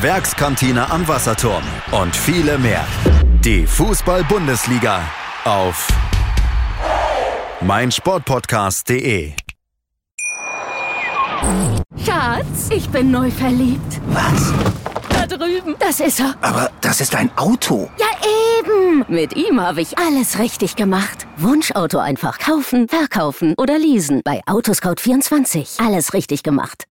Werkskantine am Wasserturm. Und viele mehr. Die Fußball-Bundesliga auf meinsportpodcast.de. Schatz, ich bin neu verliebt. Was? Da drüben. Das ist er. Aber das ist ein Auto. Ja, eben. Mit ihm habe ich alles richtig gemacht. Wunschauto einfach kaufen, verkaufen oder leasen. Bei Autoscout24. Alles richtig gemacht.